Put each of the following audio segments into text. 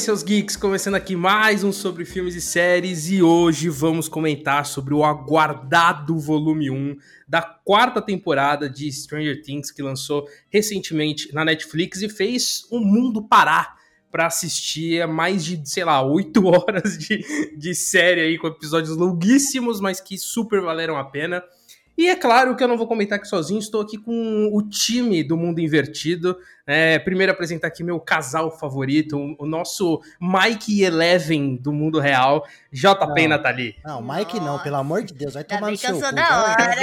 seus geeks, começando aqui mais um sobre filmes e séries e hoje vamos comentar sobre o aguardado volume 1 da quarta temporada de Stranger Things que lançou recentemente na Netflix e fez o mundo parar para assistir mais de, sei lá, oito horas de, de série aí com episódios longuíssimos, mas que super valeram a pena. E é claro que eu não vou comentar aqui sozinho, estou aqui com o time do Mundo Invertido. É, primeiro apresentar aqui meu casal favorito, o, nosso Mike Eleven do mundo real, JP não, e Nathalie. Não, Mike não, pelo amor de Deus, vai tomar no seu cu. Da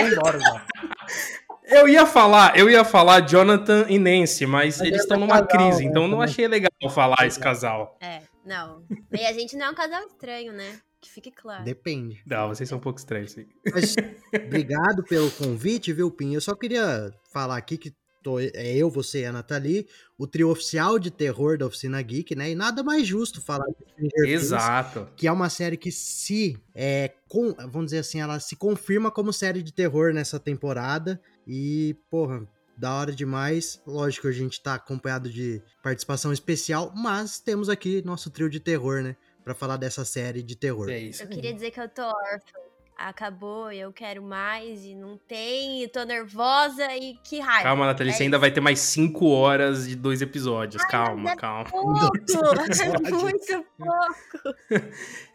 Eu ia falar, eu ia falar Jonathan e Nancy, mas, mas eles estão numa casal, crise, né, então não achei legal falar esse casal. É, não. E a gente não é um casal estranho, né? Que fique claro. Depende. Não, vocês são um pouco estranhos. Sim. Mas, obrigado pelo convite, viu, Pim? Eu só queria falar aqui que tô, é eu, você e a Nathalie, o trio oficial de terror da Oficina Geek, né? E nada mais justo falar de Stranger Exato. Things, que é uma série que se, é, com, vamos dizer assim, ela se confirma como série de terror nessa temporada. E, porra, da hora demais. Lógico, a gente tá acompanhado de participação especial, mas temos aqui nosso trio de terror, né? Para falar dessa série de terror. É isso. Eu queria dizer que eu tô órfã. Acabou, eu quero mais e não tem, e tô nervosa e que raiva. Calma, Nathalie, é você ainda vai ter mais cinco horas de dois episódios. Ai, calma, é calma. Pouco, é muito pouco.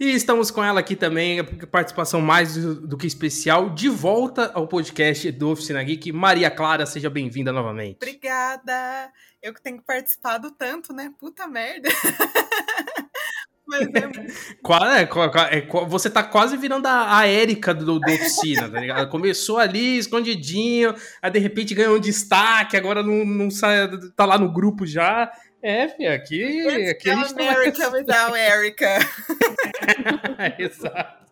e estamos com ela aqui também, participação mais do, do, que especial, de volta ao podcast do Oficina Geek. Maria Clara, seja bem-vinda novamente. Obrigada! Eu que tenho que participar do tanto, né? Puta merda! É... é, é, você tá quase virando a, a Érica do, do oficina, tá ligado? Começou ali, escondidinho, aí de repente ganhou um destaque, agora não, não sai, tá lá no grupo já. É, filho, aqui, aqui a gente America tá... without Erika. Exato.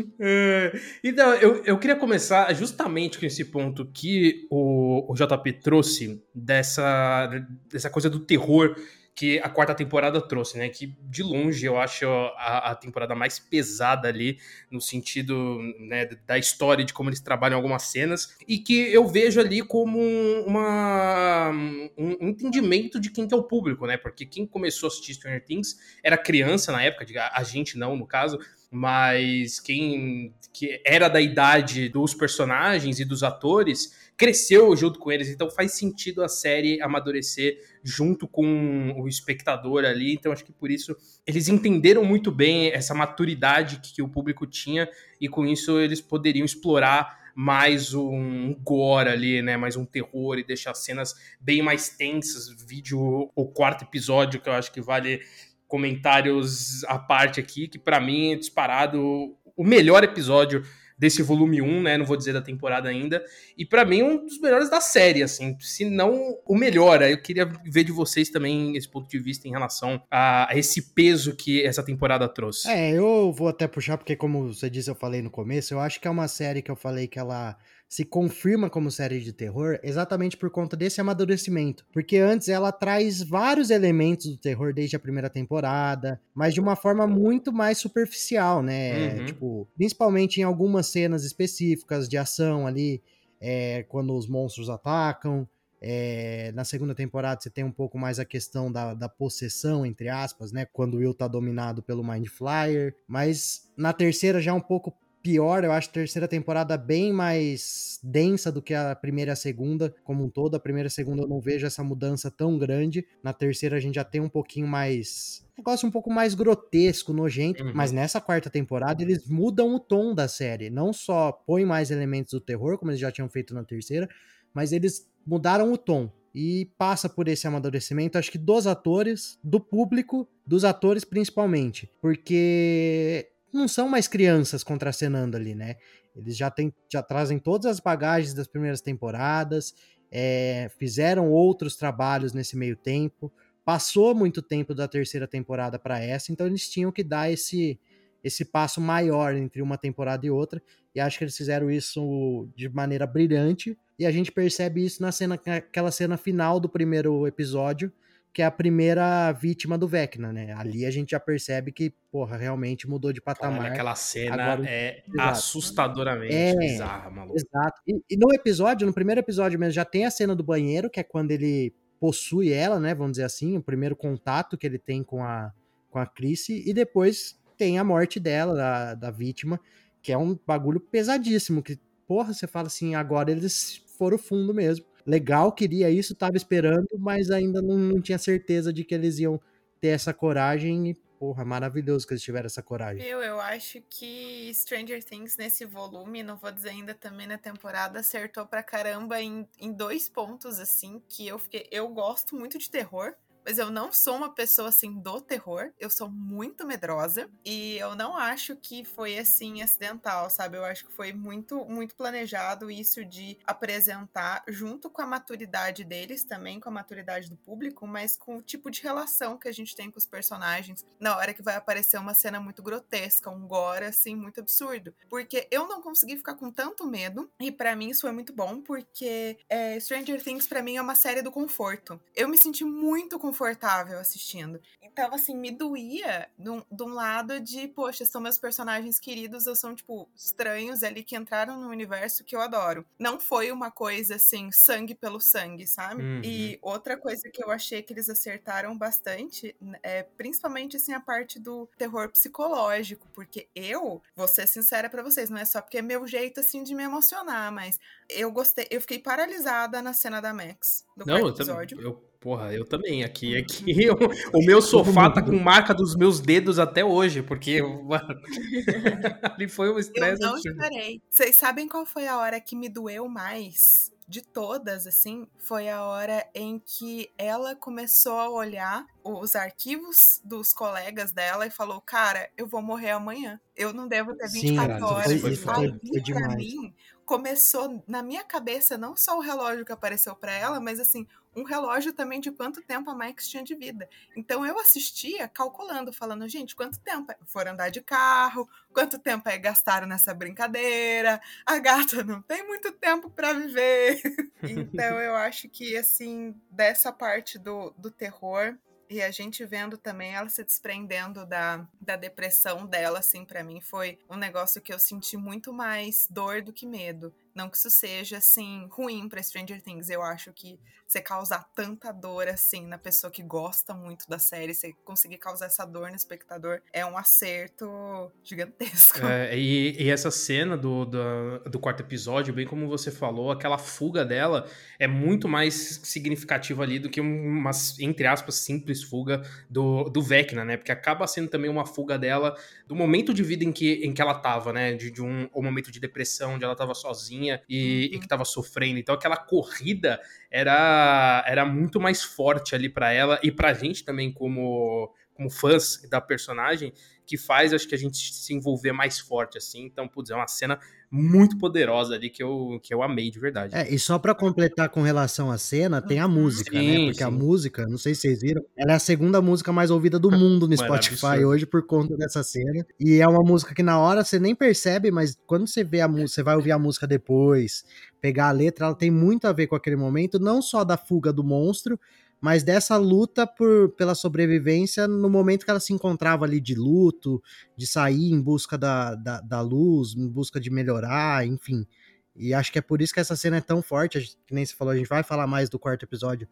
Uh, então, eu, eu queria começar justamente com esse ponto que o, o JP trouxe dessa, dessa coisa do terror que a quarta temporada trouxe, né? Que de longe eu acho a, a, temporada mais pesada ali, no sentido né, da história, de como eles trabalham algumas cenas, e que eu vejo ali como uma, um entendimento de quem que é o público, né? Porque quem começou a assistir Stranger Things era criança na época, a gente não, no caso, mas quem que era da idade dos personagens e dos atores cresceu junto com eles, então faz sentido a série amadurecer junto com o espectador ali. Então acho que por isso eles entenderam muito bem essa maturidade que, que o público tinha e com isso eles poderiam explorar mais um gore ali, né? Mais um terror e deixar cenas bem mais tensas. Vídeo, o quarto episódio, que eu acho que vale comentários à parte aqui, que para mim é disparado o melhor episódio desse volume 1, né? Não vou dizer da temporada ainda. E para mim, um dos melhores da série, assim. Se não o melhor. Eu queria ver de vocês também esse ponto de vista em relação a esse peso que essa temporada trouxe. É, eu vou até puxar, porque como você disse, eu falei no começo, eu acho que é uma série que eu falei que ela se confirma como série de terror exatamente por conta desse amadurecimento. Porque antes ela traz vários elementos do terror desde a primeira temporada, mas de uma forma muito mais superficial, né? Uhum. Tipo, principalmente em algumas cenas específicas de ação ali, é, quando os monstros atacam. É, na segunda temporada você tem um pouco mais a questão da, da possessão, entre aspas, né? Quando o Will tá dominado pelo Mind Flyer. Mas na terceira já é um pouco pior, eu acho a terceira temporada bem mais densa do que a primeira e a segunda, como um todo. A primeira e a segunda eu não vejo essa mudança tão grande. Na terceira a gente já tem um pouquinho mais. Negócio um pouco mais grotesco, nojento. Uhum. Mas nessa quarta temporada eles mudam o tom da série. Não só põem mais elementos do terror, como eles já tinham feito na terceira, mas eles mudaram o tom e passa por esse amadurecimento, acho que dos atores, do público, dos atores principalmente, porque não são mais crianças contracenando ali, né? Eles já, tem, já trazem todas as bagagens das primeiras temporadas, é, fizeram outros trabalhos nesse meio tempo, passou muito tempo da terceira temporada para essa, então eles tinham que dar esse, esse passo maior entre uma temporada e outra, e acho que eles fizeram isso de maneira brilhante, e a gente percebe isso na cena, aquela cena final do primeiro episódio, que é a primeira vítima do Vecna, né? Ali a gente já percebe que, porra, realmente mudou de patamar. Cara, aquela cena Agora, é exato. assustadoramente é, bizarra, maluco. Exato. E, e, no episódio, no primeiro episódio mesmo, já tem a cena do banheiro, que é quando ele possui ela, né? Vamos dizer assim, o primeiro contato que ele tem com a, com a Chrissy, e depois tem a morte dela, da, da vítima, que é um bagulho pesadíssimo, que, porra, você fala assim, agora eles foram fundo mesmo. Legal, queria isso, tava esperando, mas ainda não, não tinha certeza de que eles iam ter essa coragem e, porra, maravilhoso que eles tiveram essa coragem. Eu, eu acho que Stranger Things nesse volume, não vou dizer ainda também na temporada, acertou pra caramba em, em dois pontos, assim, que eu fiquei. Eu gosto muito de terror mas eu não sou uma pessoa assim do terror. Eu sou muito medrosa e eu não acho que foi assim acidental, sabe? Eu acho que foi muito muito planejado isso de apresentar junto com a maturidade deles também, com a maturidade do público, mas com o tipo de relação que a gente tem com os personagens na hora que vai aparecer uma cena muito grotesca, um gore assim muito absurdo, porque eu não consegui ficar com tanto medo e para mim isso foi muito bom porque é, Stranger Things para mim é uma série do conforto. Eu me senti muito confortável confortável assistindo. Então, assim, me doía de um lado de, poxa, são meus personagens queridos, ou são, tipo, estranhos ali que entraram no universo que eu adoro. Não foi uma coisa, assim, sangue pelo sangue, sabe? Uhum. E outra coisa que eu achei que eles acertaram bastante é principalmente, assim, a parte do terror psicológico, porque eu, vou ser sincera para vocês, não é só porque é meu jeito, assim, de me emocionar, mas eu gostei, eu fiquei paralisada na cena da Max, do não, episódio. Eu, porra, eu também. Aqui, aqui eu, o meu sofá tá com marca dos meus dedos até hoje, porque ali foi um estresse. Eu não esperei. Vocês sabem qual foi a hora que me doeu mais? de todas, assim, foi a hora em que ela começou a olhar os arquivos dos colegas dela e falou: Cara, eu vou morrer amanhã. Eu não devo ter 24 Sim, horas. Foi, foi, foi, foi pra mim, começou na minha cabeça não só o relógio que apareceu para ela, mas assim, um relógio também de quanto tempo a Max tinha de vida. Então eu assistia calculando, falando, gente, quanto tempo foram andar de carro, quanto tempo é gastaram nessa brincadeira, a gata não tem muito tempo para viver. então eu acho que, assim, dessa parte do, do terror, e a gente vendo também ela se desprendendo da, da depressão dela, assim, para mim foi um negócio que eu senti muito mais dor do que medo. Não que isso seja, assim, ruim para Stranger Things. Eu acho que você causar tanta dor, assim, na pessoa que gosta muito da série, você conseguir causar essa dor no espectador, é um acerto gigantesco. É, e, e, essa cena do, do, do, quarto episódio, bem como você falou, aquela fuga dela é muito mais significativa ali do que uma, entre aspas, simples fuga do, do Vecna, né? Porque acaba sendo também uma fuga dela do momento de vida em que, em que ela tava, né? De, de um, um momento de depressão, onde ela tava sozinha e, uhum. e que estava sofrendo. Então aquela corrida era, era muito mais forte ali para ela e pra gente também como como fãs da personagem, que faz acho que a gente se envolver mais forte assim. Então, putz, é uma cena muito poderosa ali que eu, que eu amei de verdade. É, e só para completar com relação à cena, tem a música, né? sim, né? Porque sim. a música, não sei se vocês viram, ela é a segunda música mais ouvida do mundo no Spotify hoje por conta dessa cena. E é uma música que na hora você nem percebe, mas quando você vê a música, você vai ouvir a música depois, pegar a letra, ela tem muito a ver com aquele momento, não só da fuga do monstro, mas dessa luta por, pela sobrevivência no momento que ela se encontrava ali de luto, de sair em busca da, da, da luz, em busca de melhorar, enfim. E acho que é por isso que essa cena é tão forte, que nem você falou, a gente vai falar mais do quarto episódio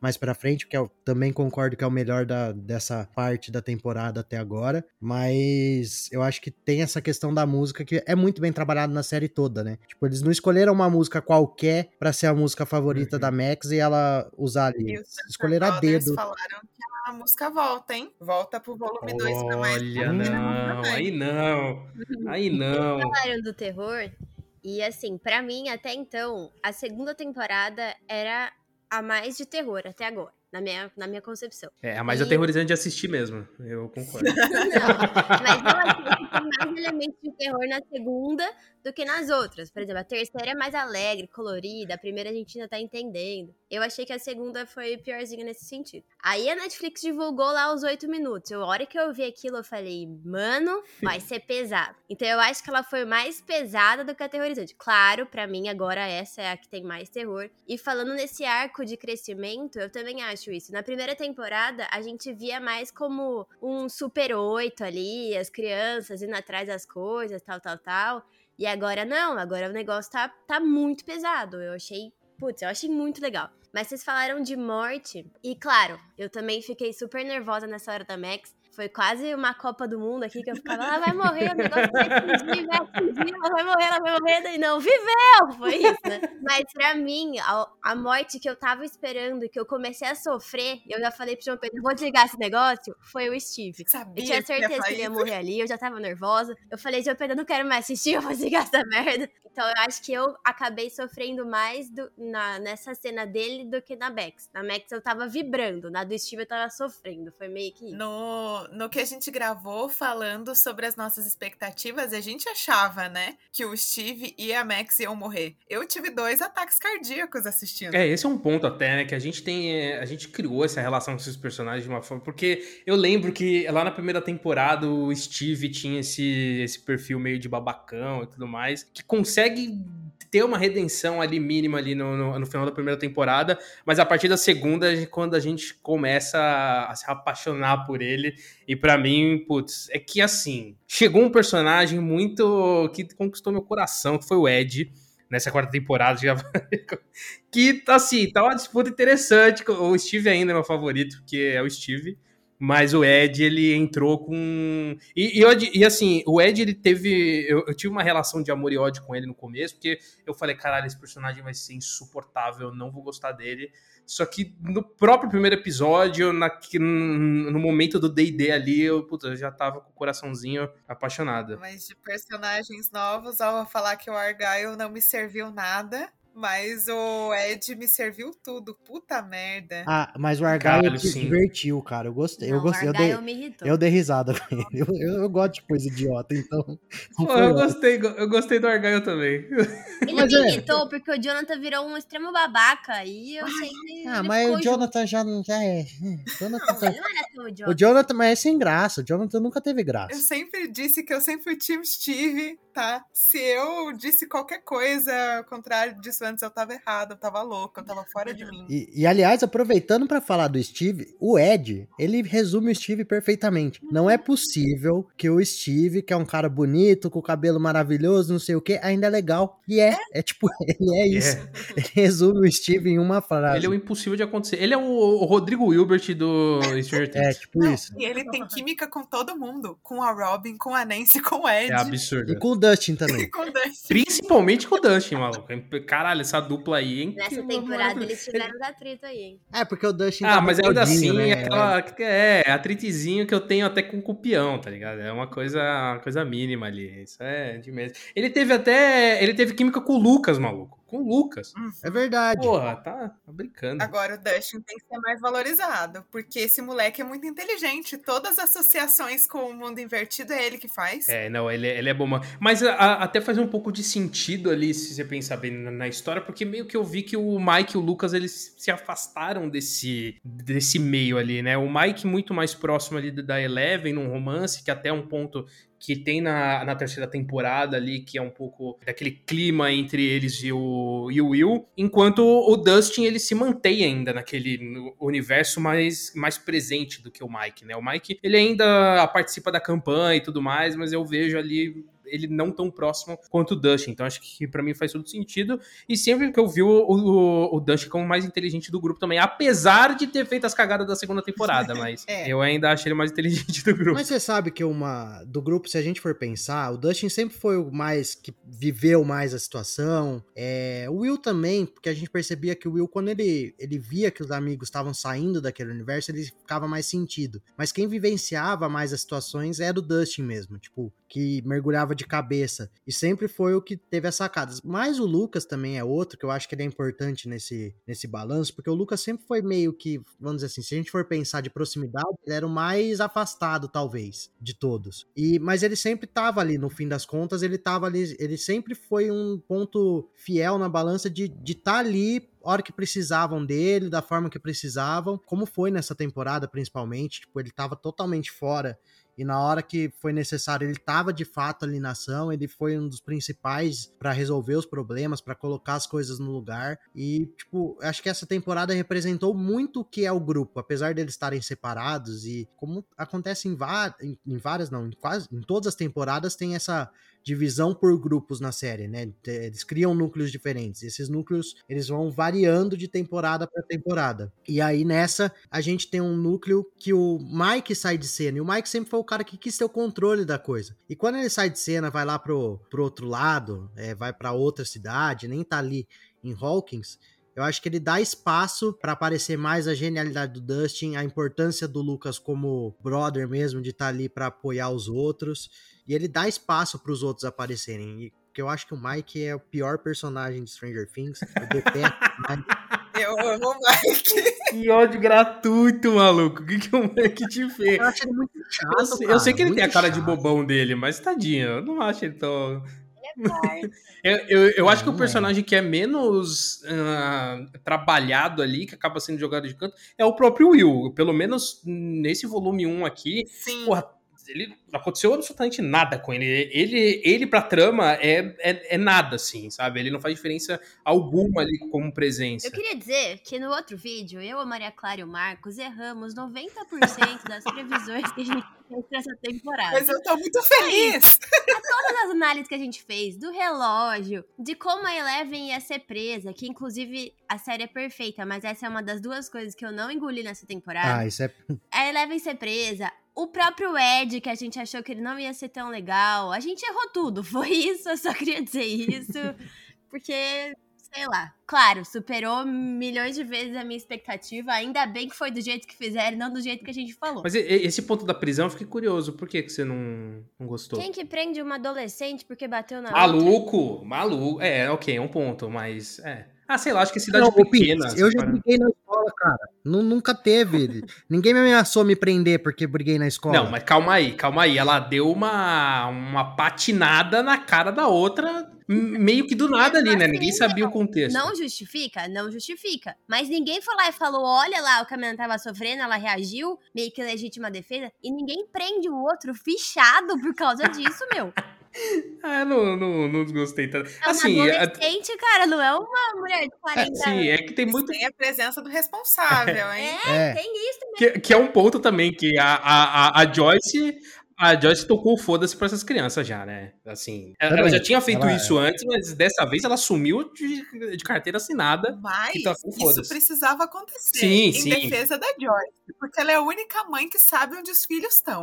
mais para frente, que eu também concordo que é o melhor da, dessa parte da temporada até agora, mas eu acho que tem essa questão da música que é muito bem trabalhada na série toda, né? Tipo, eles não escolheram uma música qualquer para ser a música favorita uhum. da Max e ela usar ali. Escolheram a dedo. falaram que a música volta, hein? Volta pro volume 2 pra mais. Olha, não, aí não. Aí não. Falaram do terror e assim, para mim até então, a segunda temporada era a mais de terror até agora na minha, na minha concepção. É, a mais e... aterrorizante de assistir mesmo, eu concordo. não, mas eu achei que tem mais elementos de terror na segunda do que nas outras. Por exemplo, a terceira é mais alegre, colorida, a primeira a gente ainda tá entendendo. Eu achei que a segunda foi piorzinha nesse sentido. Aí a Netflix divulgou lá os oito minutos. Eu, a hora que eu vi aquilo, eu falei, mano, vai ser pesado. Então eu acho que ela foi mais pesada do que aterrorizante. Claro, para mim agora essa é a que tem mais terror. E falando nesse arco de crescimento, eu também acho acho isso. Na primeira temporada, a gente via mais como um super oito ali, as crianças indo atrás das coisas, tal, tal, tal. E agora não, agora o negócio tá, tá muito pesado. Eu achei, putz, eu achei muito legal. Mas vocês falaram de morte, e claro, eu também fiquei super nervosa nessa hora da Max, Foi quase uma Copa do Mundo aqui que eu ficava, ela vai morrer, o negócio vai vai atingir, ela vai morrer, ela vai morrer, e não, viveu! Foi isso, né? Mas pra mim, a, a morte que eu tava esperando, que eu comecei a sofrer, eu já falei pro João Pedro, vou desligar esse negócio, foi o Steve. Sabia Eu tinha certeza que ele ia morrer ali, eu já tava nervosa. Eu falei, João Pedro, eu não quero mais assistir, eu vou desligar essa merda. Então eu acho que eu acabei sofrendo mais do- na, nessa cena dele do que na Max. Na Max eu tava vibrando, na do Steve eu tava sofrendo. Foi meio que isso. No, que a gente gravou falando sobre as nossas expectativas, a gente achava, né, que o Steve e a Max iam morrer. Eu tive dois ataques cardíacos assistindo. É, esse é um ponto até, né? Que a gente tem. é, A gente criou essa relação com esses personagens de uma forma. Porque eu lembro que lá na primeira temporada o Steve tinha esse, esse perfil meio de babacão e tudo mais. Que consegue ter uma redenção ali mínima ali no, no, no final da primeira temporada. Mas a partir da segunda, quando a gente começa a se apaixonar por ele. E pra mim, putz, é que assim. Chegou um personagem muito. que conquistou meu coração, que foi o Ed nessa quarta temporada. Já que, assim, tá uma disputa interessante. O Steve ainda é meu favorito, porque é o Steve. Mas o Ed, ele entrou com. E, e, e, assim, o Ed, ele teve. Eu, eu tive uma relação de amor e ódio com ele no começo, porque eu falei, caralho, esse personagem vai ser insuportável, eu não vou gostar dele. Só que no próprio primeiro episódio, na, no momento do DD ali, eu, eu já tava com o coraçãozinho apaixonado. Mas de personagens novos, ao falar que o Argyle não me serviu nada, mas o Ed me serviu tudo. Puta merda. Ah, mas o Argyle se sim. divertiu, cara. Eu gostei. eu Não, gostei. o Eu dei, me irritou. eu dei risada com ele. Eu, eu, eu gosto de coisa idiota, então. não Pô, eu gostei, eu gostei do Argyle também. Ele Mas me é. irritou porque o Jonathan virou um extremo babaca e eu sei que. Ah, mas o Jonathan já, já é. O Jonathan, junto. tá- Ele não era tão o. Jonathan, mas é sem graça. O Jonathan nunca teve Eu graça. sempre disse que eu sempre fui Team Steve, tá? Se eu disse qualquer coisa ao contrário disso antes, eu tava errada, eu tava louca, eu tava fora de mim. E, e, aliás, aproveitando pra falar do Steve, o Ed, ele resume o Steve perfeitamente. Não é possível que o Steve, que é um cara bonito, com o cabelo maravilhoso, não sei o que, ainda é legal. E é, é tipo, ele é isso. Ele resume o Steve em uma frase. Ele é o impossível de acontecer. Ele é o, o Rodrigo Wilbert do Stranger É, Things. tipo isso. E ele tem química com todo mundo. Com a Robin, com a Nancy, com o Ed. É absurdo. E com o Dustin também. com o Dustin. Principalmente com o Dustin, maluco. Caralho, essa dupla aí, hein? Nessa Que temporada eles tiveram da trito aí, hein? É, porque o Dustin Ah, tá mas ainda gordinho, assim, né? aquela. É, atritizinho que eu tenho até com o Cupião, tá ligado? É uma coisa, uma coisa mínima ali. Isso é de mesmo. Ele teve até. Ele teve química com o Lucas, maluco. Com o Lucas. É verdade. Porra, tá, tá brincando. Agora o Dustin tem que ser mais valorizado, porque esse moleque é muito inteligente. Todas as associações com o mundo invertido é ele que faz. É, não, ele, ele é bom. mano. Mas a- a- até faz um pouco de sentido ali, se você pensar bem na, na história, porque meio que eu vi que o Mike e o Lucas, eles se afastaram desse, desse meio ali, né? O Mike muito mais próximo ali da Eleven, num romance, que até é um ponto que tem na, na terceira temporada ali, que é um pouco daquele clima entre eles e o, e o Will, enquanto o Dustin, ele se mantém ainda naquele universo mais, mais presente do que o Mike, né? O Mike, ele ainda participa da campanha e tudo mais, mas eu vejo ali ele não tão próximo quanto o Dustin, então acho que pra mim faz todo sentido, e sempre que eu vi o, o, o Dustin como o mais inteligente do grupo também, apesar de ter feito as cagadas da segunda temporada, mas É. eu ainda acho ele mais inteligente do grupo. Mas você sabe que uma do grupo, se a gente for pensar, o Dustin sempre foi o mais que viveu mais a situação. É, o Will também, porque a gente percebia que o Will, quando ele, ele via que os amigos estavam saindo daquele universo, ele ficava mais sentido. Mas quem vivenciava mais as situações era o Dustin mesmo, tipo, que mergulhava de cabeça. E sempre foi o que teve as sacadas. Mas o Lucas também é outro, que eu acho que ele é importante nesse, nesse balanço, porque o Lucas sempre foi meio que, vamos dizer assim, se a gente for pensar de proximidade, ele era o mais afastado, talvez, de todos. E Mas ele sempre tava ali, no fim das contas, ele tava ali, ele sempre foi um ponto fiel na balança de estar de tá ali hora que precisavam dele, da forma que precisavam, como foi nessa temporada, principalmente. Tipo, ele tava totalmente fora e na hora que foi necessário, ele estava de fato ali na ação, ele foi um dos principais para resolver os problemas, para colocar as coisas no lugar. E, tipo, acho que essa temporada representou muito o que é o grupo, apesar deles estarem separados e como acontece em, em, em várias, não, em quase em todas as temporadas tem essa divisão por grupos na série, né? Eles criam núcleos diferentes. Esses núcleos, eles vão variando de temporada para temporada. E aí nessa, a gente tem um núcleo que o Mike sai de cena. E o Mike sempre foi o cara que quis ter o controle da coisa. E quando ele sai de cena, vai lá pro, pro outro lado, é, vai para outra cidade, nem tá ali em Hawkins, eu acho que ele dá espaço para aparecer mais a genialidade do Dustin, a importância do Lucas como brother mesmo, de estar tá ali para apoiar os outros. E ele dá espaço para os outros aparecerem. E, porque eu acho que o Mike é o pior personagem de Stranger Things. Eu detesto Eu amo o Mike. Que ódio gratuito, maluco. O que, que o Mike te fez? Eu acho ele muito chato. Eu sei, cara, eu sei que ele tem a cara chato. de bobão dele, mas tadinho, eu não acho ele tão. Ele é. Eu, eu, eu acho que o é. personagem que é menos ah, trabalhado ali, que acaba sendo jogado de canto, é o próprio Will. Pelo menos nesse volume 1 aqui, Sim. porra, ele não aconteceu absolutamente nada com ele. Ele, ele pra trama é, é, é nada, assim, sabe? Ele não faz diferença alguma ali como presença. Eu queria dizer que no outro vídeo, eu, a Maria Clara e o Marcos erramos 90% das previsões que a gente fez pra essa temporada. Mas eu tô muito feliz. Todas as análises que a gente fez do relógio, de como a Eleven ia ser presa, que inclusive a série é perfeita, mas essa é uma das duas coisas que eu não engoli nessa temporada. Ah, isso é. A Eleven ser presa, o próprio Ed, que a gente achou que ele não ia ser tão legal. A gente errou tudo. Foi isso, eu só queria dizer isso. Porque, sei lá. Claro, superou milhões de vezes a minha expectativa. Ainda bem que foi do jeito que fizeram, não do jeito que a gente falou. Mas esse ponto da prisão eu fiquei curioso. Por que, que você não, não gostou? Quem que prende uma adolescente porque bateu na outra? Maluco, maluco. É, ok, é um ponto, mas. É. Ah, sei lá, acho que cidade Não, pequena. Eu já briguei na escola, cara. Nu- nunca teve. Ninguém me ameaçou me prender porque briguei na escola. Não, mas calma aí, calma aí. Ela deu uma, uma patinada na cara da outra, meio que do nada ali, né? Ninguém sabia o contexto. Não justifica? Não justifica. Mas ninguém foi lá e falou: olha lá, o menina tava sofrendo, ela reagiu, meio que legítima defesa, e ninguém prende o outro fichado por causa disso, meu. Ah, não, não, não gostei tanto. É uma Assim, é, adolescente, cara, não é uma mulher de 40 é, sim, anos. é que tem muito. Tem a presença do responsável, hein? É, É. tem isso. Que, que é um ponto também, que a, a, a- a Joyce. A Joyce tocou foda-se pra essas crianças já, né? Assim, ela Também. já tinha feito Ela- isso antes, mas dessa vez ela sumiu de, de carteira assinada. Mas tá isso precisava acontecer Sim, em sim. defesa da Joyce. Porque ela é a única mãe que sabe onde os filhos estão.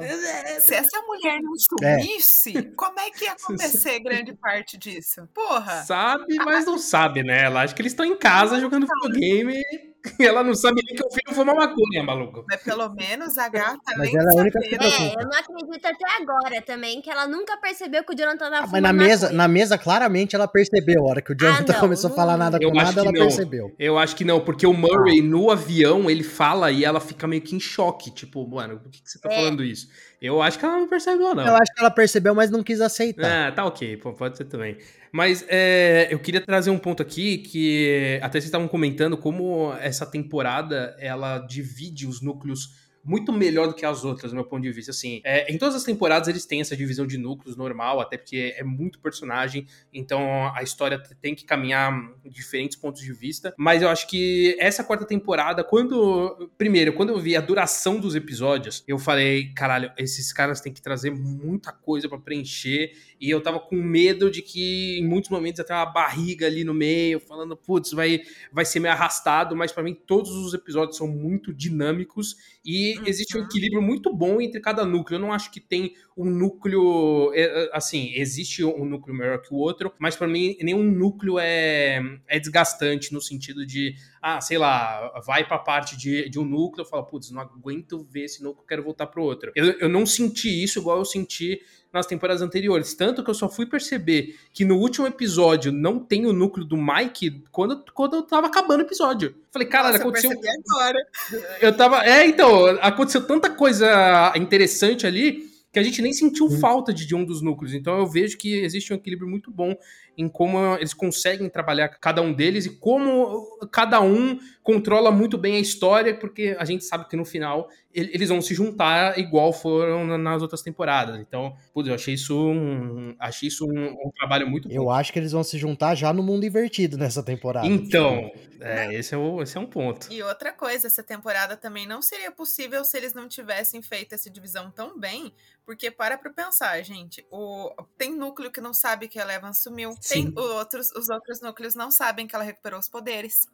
Se essa mulher não sumisse, como é que ia acontecer grande parte disso? Porra! Sabe, mas não sabe, né? Ela acha que eles estão em casa jogando videogame e ela não sabe nem que o filho foi uma maconha, maluco. Mas pelo menos a gata, Mas ela é a única saber, É, eu não acredito até agora também que ela nunca percebeu que o Jonathan tava Ah, mas na mesa, na mesa, claramente, ela percebeu. A hora que o Jonathan não, começou a falar nada Eu com nada, ela não. percebeu. Eu acho que não, porque o Murray no avião ele fala e ela fica meio que em choque. Tipo, mano, por que, que você tá É. falando isso? Eu acho que ela não percebeu, não. Eu acho que ela percebeu, mas não quis aceitar. Ah, tá ok, pô, pode ser também. Mas é, eu queria trazer um ponto aqui que até vocês estavam comentando como essa temporada ela divide os núcleos muito melhor do que as outras, do meu ponto de vista. Assim, é, em todas as temporadas eles têm essa divisão de núcleos normal, até porque é muito personagem, então a história tem que caminhar em diferentes pontos de vista. Mas eu acho que essa quarta temporada, quando. Primeiro, quando eu vi a duração dos episódios, eu falei, caralho, esses caras têm que trazer muita coisa pra preencher. E eu tava com medo de que em muitos momentos ter uma barriga ali no meio, falando, putz, vai, vai ser meio arrastado, mas pra mim todos os episódios são muito dinâmicos e existe um Uhum. equilíbrio muito bom entre cada núcleo. Eu não acho que tem um núcleo. é, é, Assim, existe um núcleo melhor que o outro, mas pra mim nenhum núcleo é, é desgastante no sentido de, ah, sei lá, vai pra parte de, de um núcleo e fala, putz, não aguento ver esse núcleo, quero voltar pro outro. Eu, eu não senti isso igual eu senti nas temporadas anteriores. Tanto que eu só fui perceber que no último episódio não tem o núcleo do Mike quando, quando eu tava acabando o episódio. Falei, Nossa, eu aconteceu. percebi agora. Eu tava. É, então, aconteceu tanta coisa interessante ali que a gente nem sentiu falta de, de um dos núcleos. Então eu vejo que existe um equilíbrio muito bom em como eles conseguem trabalhar cada um deles e como cada um controla muito bem a história, porque a gente sabe que no final eles vão se juntar igual foram nas outras temporadas. Então, putz, eu achei isso um, achei isso um, um trabalho muito bom. Eu acho que eles vão se juntar já no mundo invertido nessa temporada. Então, é, esse, é o, esse é um ponto. E outra coisa, essa temporada também não seria possível se eles não tivessem feito essa divisão tão bem, porque para pra pensar, gente, o, tem núcleo que não sabe que a Eleven sumiu, Sim. tem outros, os outros núcleos não sabem que ela recuperou os poderes,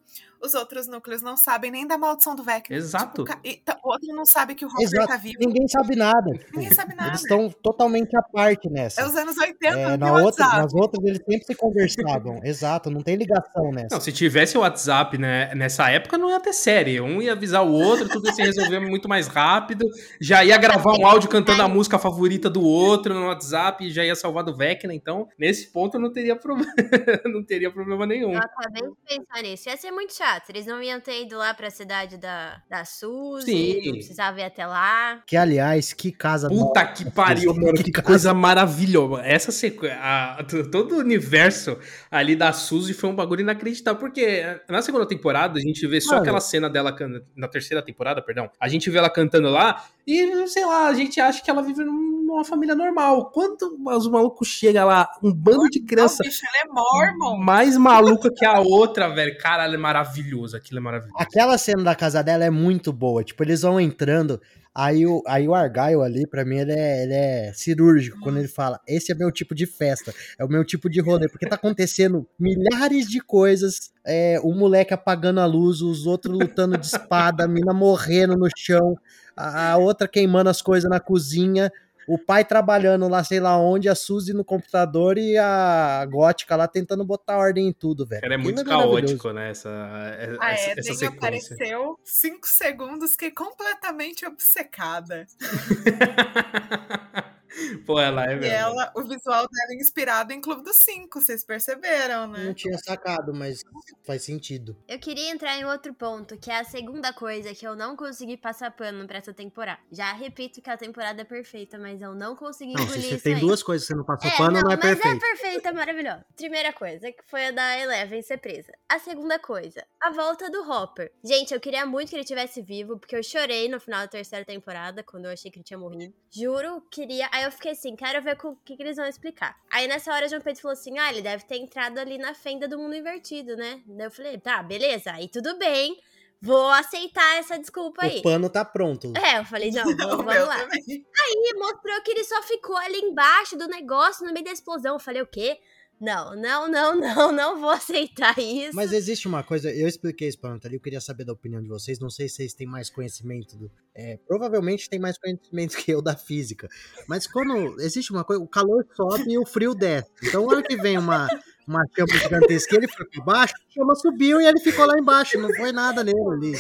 os outros núcleos não sabem nem da maldição do Vecna. Exato. Tipo, e, o outro não sabe que o Hopper Exato. tá vivo. Ninguém sabe nada. Ninguém sabe nada. Eles estão totalmente à parte nessa. É os anos 80, é, na outra, Nas outras eles sempre se conversavam. Exato, não tem ligação nessa. Não, se tivesse o WhatsApp né, nessa época, não ia ter série. Um ia avisar o outro, tudo ia se resolver muito mais rápido. Já ia gravar um áudio cantando a música favorita do outro no WhatsApp e já ia salvar do Vecna. Então, nesse ponto, não teria problema, não teria problema nenhum. Eu acabei de pensar nisso. Ia ser muito chato. Eles não iam ter ido lá pra cidade da, da Suzy. Sim. Não precisava ir até lá. Que, aliás, que casa Puta que pariu, mano. Que, que coisa maravilhosa. Essa sequência, todo o universo ali da Suzy foi um bagulho inacreditável. Porque na segunda temporada, a gente vê só mano. aquela cena dela, na terceira temporada, perdão, a gente vê ela cantando lá e, sei lá, a gente acha que ela vive numa família normal. Quando os malucos chegam lá, um bando de criança. bicho, ela é mormon. Mais maluca que a outra, velho. Caralho, é maravilhoso. Aquilo é maravilhoso. Aquela cena da casa dela é muito boa. Tipo, eles vão entrando. Aí o, aí o Argyle ali, pra mim, ele é, ele é cirúrgico quando ele fala: esse é meu tipo de festa, é o meu tipo de rolê, porque tá acontecendo milhares de coisas. É, o moleque apagando a luz, os outros lutando de espada, a mina morrendo no chão, a, a outra queimando as coisas na cozinha o pai trabalhando lá, sei lá onde, a Suzy no computador e a Gótica lá tentando botar ordem em tudo, velho. Era é muito caótico, né? Essa, a essa, Eden essa apareceu cinco segundos que completamente obcecada. Pô, ela é E ela, o visual dela é inspirado em Clube dos Cinco, vocês perceberam, né? Não tinha sacado, mas faz sentido. Eu queria entrar em outro ponto, que é a segunda coisa que eu não consegui passar pano pra essa temporada. Já repito que a temporada é perfeita, mas eu não consegui não, engolir se você tem aí. duas coisas que você não passou é, pano, não, não é mas perfeita. é perfeita, maravilhosa. Primeira coisa, que foi a da Eleven ser presa. A segunda coisa, a volta do Hopper. Gente, eu queria muito que ele tivesse vivo, porque eu chorei no final da terceira temporada, quando eu achei que ele tinha morrido. Juro, queria... Aí eu fiquei assim, quero ver o que, que eles vão explicar. Aí nessa hora, João Pedro falou assim: ah, ele deve ter entrado ali na fenda do mundo invertido, né? Daí eu falei: tá, beleza, aí tudo bem. Vou aceitar essa desculpa aí. O pano tá pronto. É, eu falei, não, vamos, vamos lá. Aí mostrou que ele só ficou ali embaixo do negócio, no meio da explosão. Eu falei, o quê? Não, não, não, não, não vou aceitar isso. Mas existe uma coisa, eu expliquei isso pra Nathalie, eu queria saber da opinião de vocês, não sei se vocês têm mais conhecimento do. É, provavelmente tem mais conhecimento que eu da física. Mas quando existe uma coisa, o calor sobe e o frio desce. Então, na hora que vem uma, uma chama gigantesca ele foi para baixo, a chama subiu e ele ficou lá embaixo. Não foi nada nele ali.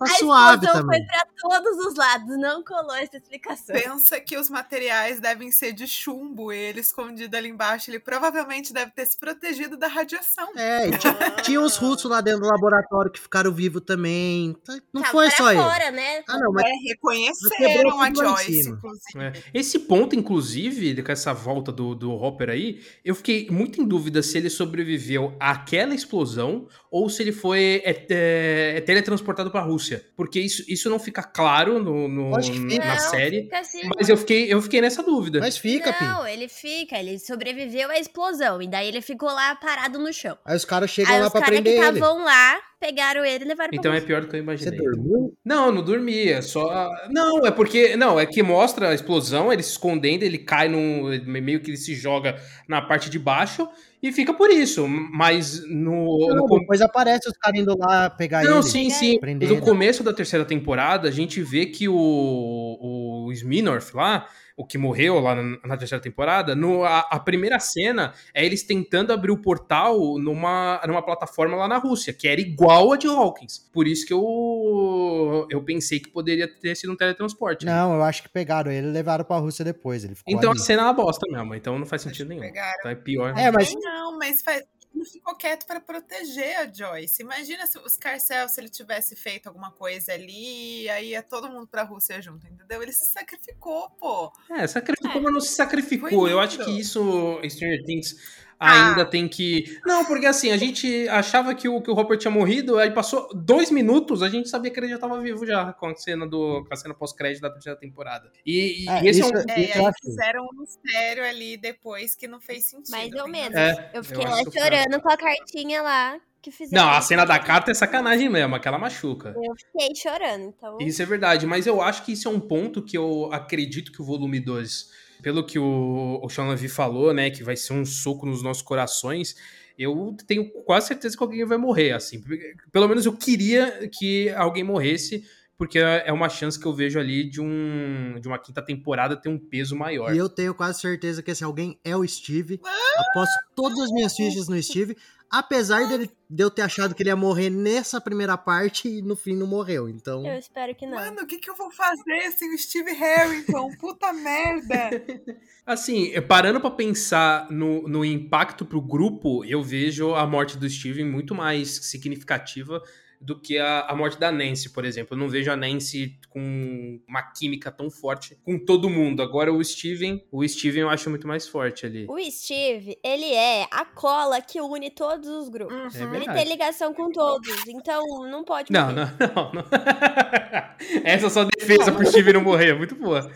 Tá a suave também. foi para todos os lados, não colou essa explicação. Pensa que os materiais devem ser de chumbo, ele escondido ali embaixo, ele provavelmente deve ter se protegido da radiação. É, e tinha, tinha os russos lá dentro do laboratório que ficaram vivos também. Tá, não tá, foi só fora, ele. Né? Ah, não, mas é, reconheceram a Joyce, inclusive. É. Esse ponto, inclusive, com essa volta do, do Hopper aí, eu fiquei muito em dúvida se ele sobreviveu àquela explosão ou se ele foi é, é, é teletransportado para a Rússia. Porque isso, isso não fica claro no, no na não, série. Assim. Mas eu fiquei, eu fiquei nessa dúvida. Mas fica, Não, ele fica, ele sobreviveu à explosão. E daí ele ficou lá parado no chão. Aí os caras chegam Aí lá os pra caras prender que ele. estavam lá, pegaram ele e levaram Então é pior do que eu Você imaginei. dormiu? Não, não dormia, só. Não, é porque. Não, é que mostra a explosão, ele se escondendo, ele cai num. Meio que ele se joga na parte de baixo e fica por isso. Mas no. Não, no depois aparece os caras indo lá pegar não, ele. sim, sim. prender No começo da terceira temporada, a gente vê que o, o Sminorf lá, o que morreu lá na, na terceira temporada, no, a, a primeira cena é eles tentando abrir o portal numa, numa plataforma lá na Rússia, que era igual a de Hawkins. Por isso que eu, eu pensei que poderia ter sido um teletransporte. Não, eu acho que pegaram ele e levaram pra Rússia depois. Ele ficou Então ali. a cena é uma bosta mesmo, então não faz sentido nenhum. pegaram. Então é pior. É, mas Não, mas faz... ele ficou quieto para proteger a Joyce. Imagina se os Carcel, se ele tivesse feito alguma coisa ali, aí ia todo mundo pra Rússia junto, entendeu? Ele se sacrificou, pô. É, sacrificou, É. mas não se sacrificou. Eu acho que isso, Stranger Things, ainda tem que. Não, porque assim, a gente achava que o, que o Hopper tinha morrido, aí passou dois minutos, a gente sabia que ele já tava vivo já com a cena do. com a cena pós-crédito da terceira temporada. E, e É, esse isso- é um. É, e Isso aí fizeram um mistério ali depois que não fez sentido. Mais ou né? menos. É, eu fiquei eu lá foi- chorando com a cartinha lá que fizeram. Não, a cena da carta é sacanagem mesmo, aquela machuca. Eu fiquei chorando, então. Isso é verdade, mas eu acho que isso é um ponto que eu acredito que o volume 2, pelo que o, o Sean Levy falou, né, que vai ser um soco nos nossos corações, eu tenho quase certeza que alguém vai morrer, assim. Pelo menos eu queria que alguém morresse, porque é uma chance que eu vejo ali de, um, de uma quinta temporada ter um peso maior. E eu tenho quase certeza que esse alguém é o Steve. Aposto todas as minhas fichas no Steve. Apesar dele, de eu ter achado que ele ia morrer nessa primeira parte e no fim não morreu. Então. Eu espero que não. Mano, o que, que eu vou fazer sem o Steve Harrington? Puta merda! Assim, parando pra pensar no, no impacto pro grupo, eu vejo a morte do Steven muito mais significativa do que a, a morte da Nancy, por exemplo. Eu não vejo a Nancy com uma química tão forte com todo mundo. Agora o Steven, o Steven eu acho muito mais forte ali. O Steve, ele é a cola que une todos os grupos. É Uhum. Ele verdade. tem ligação com todos, então não pode Não, morrer. não, não, não. Essa é a sua defesa pro Steven não morrer, muito boa.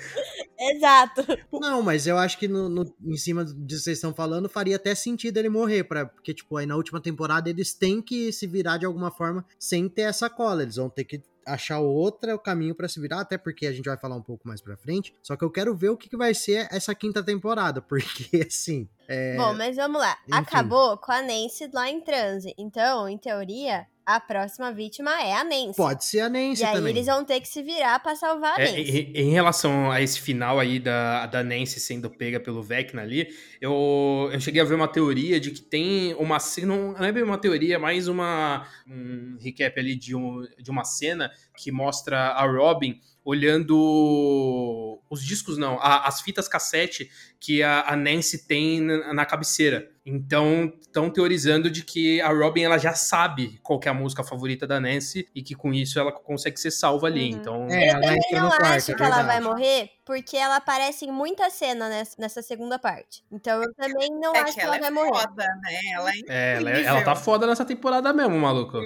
Exato. Não, mas eu acho que no, no- em cima disso que vocês estão falando, faria até sentido ele morrer. Pra, porque, tipo, aí na última temporada eles têm que se virar de alguma forma sem ter essa cola. Eles vão ter que achar outra caminho pra se virar, até porque a gente vai falar um pouco mais pra frente. Só que eu quero ver o que, que vai ser essa quinta temporada, porque assim. É, Bom, mas vamos lá. enfim. Acabou com a Nancy lá em transe. Então, em teoria, a próxima vítima é a Nancy. pode ser a Nancy E aí também. eles vão ter que se virar pra salvar a É, Nancy. em, em relação a esse final aí da, da Nancy sendo pega pelo Vecna ali, eu, eu cheguei a ver uma teoria de que tem uma cena, não é bem uma teoria, é mais uma, um recap ali de, um, de uma cena que mostra a Robin olhando os discos, não, a- as fitas cassete que a, a Nancy tem na, na cabeceira. Então, estão teorizando de que a Robin ela já sabe qual que é a música favorita da Nancy e que com isso ela consegue ser salva ali. Uhum. Então, É, ela também entra não acho é que ela vai morrer, porque ela aparece em muita cena nessa, nessa segunda parte. Então eu também não É acho que que ela ela é vai morrer. foda, né? Ela é É, ela, ela tá foda nessa temporada mesmo, maluco.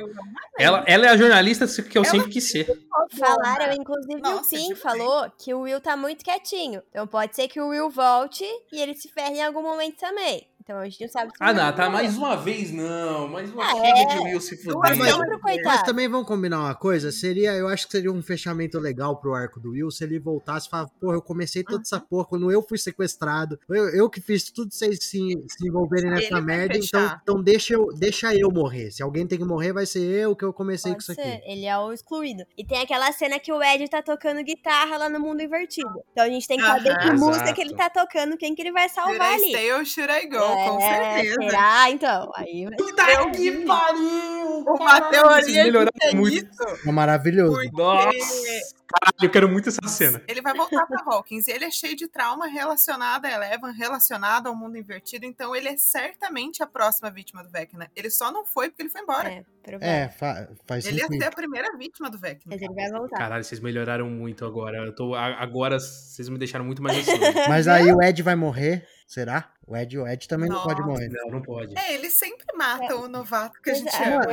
Ela, ela é a jornalista que eu Ela- sempre quis ser. Falaram, inclusive Nossa, o Pim falou que o Will tá muito quietinho. Então pode ser que o Will volte e ele se ferre em algum momento também. Então a gente não sabe Ah, não, tá mais uma vez, não. Mais uma Ah, chega é. de Will se fuder. mas- Mas também vamos combinar uma coisa, seria, eu acho que seria um fechamento legal pro arco do Will se ele voltasse e falasse, porra, eu comecei toda essa porra quando eu fui sequestrado, eu, eu que fiz tudo vocês se, se envolverem nessa Ele merda, então, fechar. então deixa, eu, deixa eu morrer. Se alguém tem que morrer, vai ser eu que eu comecei Pode com isso ser, aqui. ele é o excluído. E tem aquela cena que o Ed tá tocando guitarra lá no mundo invertido. Então a gente tem que saber Aham. que música Exato. que ele tá tocando, quem que ele vai Should salvar I ali. stay or should I go? Com É, certeza. Será? Então, aí Puta Eu que pariu! Uma teoria melhoraram que é muito. isso, É maravilhoso. porque Nossa! Caralho, eu quero muito essa cena. ele vai voltar pra Hawkins. E ele é cheio de trauma relacionado a Eleven, relacionado ao mundo invertido. Então ele é certamente a próxima vítima do Vecna. Ele só não foi porque ele foi embora. É. É, fa- faz Ele ia sentido. ser a primeira vítima do Vecna. Mas ele vai voltar. Caralho, vocês melhoraram muito agora. Eu tô, agora vocês me deixaram muito mais ansioso. Mas aí o Ed vai morrer, será? O Ed, o Ed também não pode Nossa. morrer. Não, não pode. É, ele sempre mata o novato que a gente é, ama.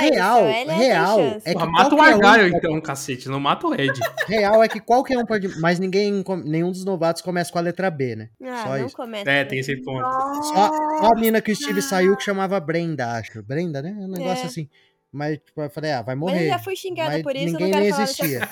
Real, isso, ele real, é que mata o um Argyle pode- então, cacete. Não mata o Ed. Real é que qualquer um pode. Mas ninguém, nenhum dos novatos começa com a letra B, né? Ah, Só não isso. começa. É, tem esse ponto. Só, só a mina que o Steve saiu que chamava Brenda, acho. Brenda, né? Um negócio É. assim. Mas, tipo, eu falei, ah, vai Mas eu morrer. já fui xingada Mas por isso, eu ninguém não quero nem falar dessa existia.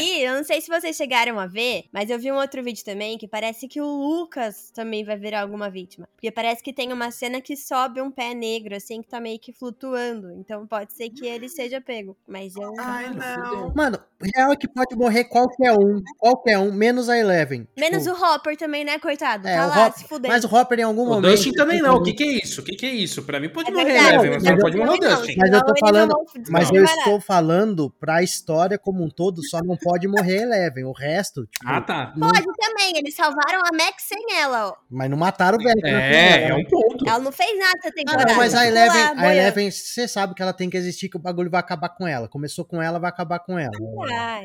E eu não sei se vocês chegaram a ver, mas eu vi um outro vídeo também que parece que o Lucas também vai virar alguma vítima. Porque parece que tem uma cena que sobe um pé negro, assim, que tá meio que flutuando. Então pode ser que ele seja pego. Mas eu. Ai, não. Mano, real é que pode morrer qualquer um. Qualquer um, menos a Eleven. Menos Tipo, o Hopper também, né, coitado? É, tá o lá, Hopper- se fudendo. Mas o Hopper em algum O momento. Dustin também não. O que, que é isso? O que, que é isso? Pra mim pode É morrer, verdade, Eleven, mas não eu- pode morrer o Dustin. Mas eu tô falando- não Mas Não. eu estou falando pra história como um todo, só não pode morrer Eleven. O resto, tipo. Ah, tá. não- Pode também, eles salvaram a Max sem ela, ó. mas não mataram o velho. É, é um ponto. Ela não fez nada essa Ah, temporada. não, mas a Eleven, lá, a. Eleven, você sabe que ela tem que existir, que o bagulho vai acabar com ela. Começou com ela, vai acabar com ela. Ai,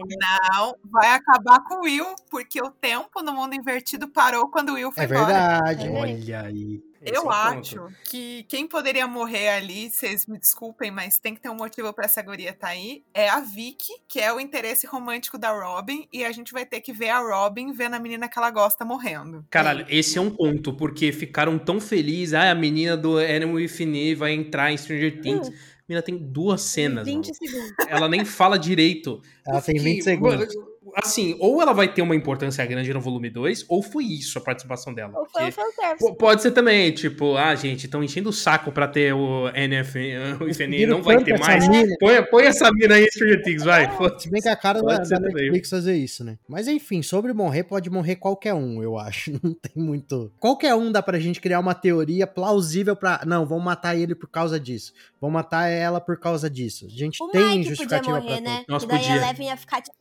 Não, vai acabar com o Will, porque o tempo no mundo invertido parou quando o Will foi É embora. verdade. É. Olha aí. Esse é eu o acho ponto. que quem poderia morrer ali, vocês me desculpem, mas tem que ter um motivo pra essa guria tá aí, é a Vicky, que é o interesse romântico da Robin, e a gente vai ter que ver a Robin vendo a menina que ela gosta morrendo. Caralho, esse é um ponto, porque ficaram tão felizes. Ah, a menina do Animal Me vai entrar em Stranger Things. Hum. A menina tem duas cenas. 20 mano. segundos. Ela nem fala direito. Ela tem Que, 20 segundos. mano, Assim, ou ela vai ter uma importância grande no volume 2, ou foi isso a participação dela. Ou foi fanservice. P- Pode ser também, tipo, ah, gente, estão enchendo o saco pra ter o NF, o Viram não vai ter mais. Põe, põe essa mina aí Stranger Things, vai. Se bem que a cara Pode da, ser da. Netflix fazer isso, né? Mas enfim, sobre morrer, pode morrer qualquer um, eu acho. Não tem muito. Qualquer um dá pra gente criar uma teoria plausível pra. Não, vamos matar ele por causa disso. Vamos matar ela por causa disso. A gente O tem Mike podia justificativa morrer, pra né? tudo. Nossa, e daí podia. a Eleven ia ficar, tipo,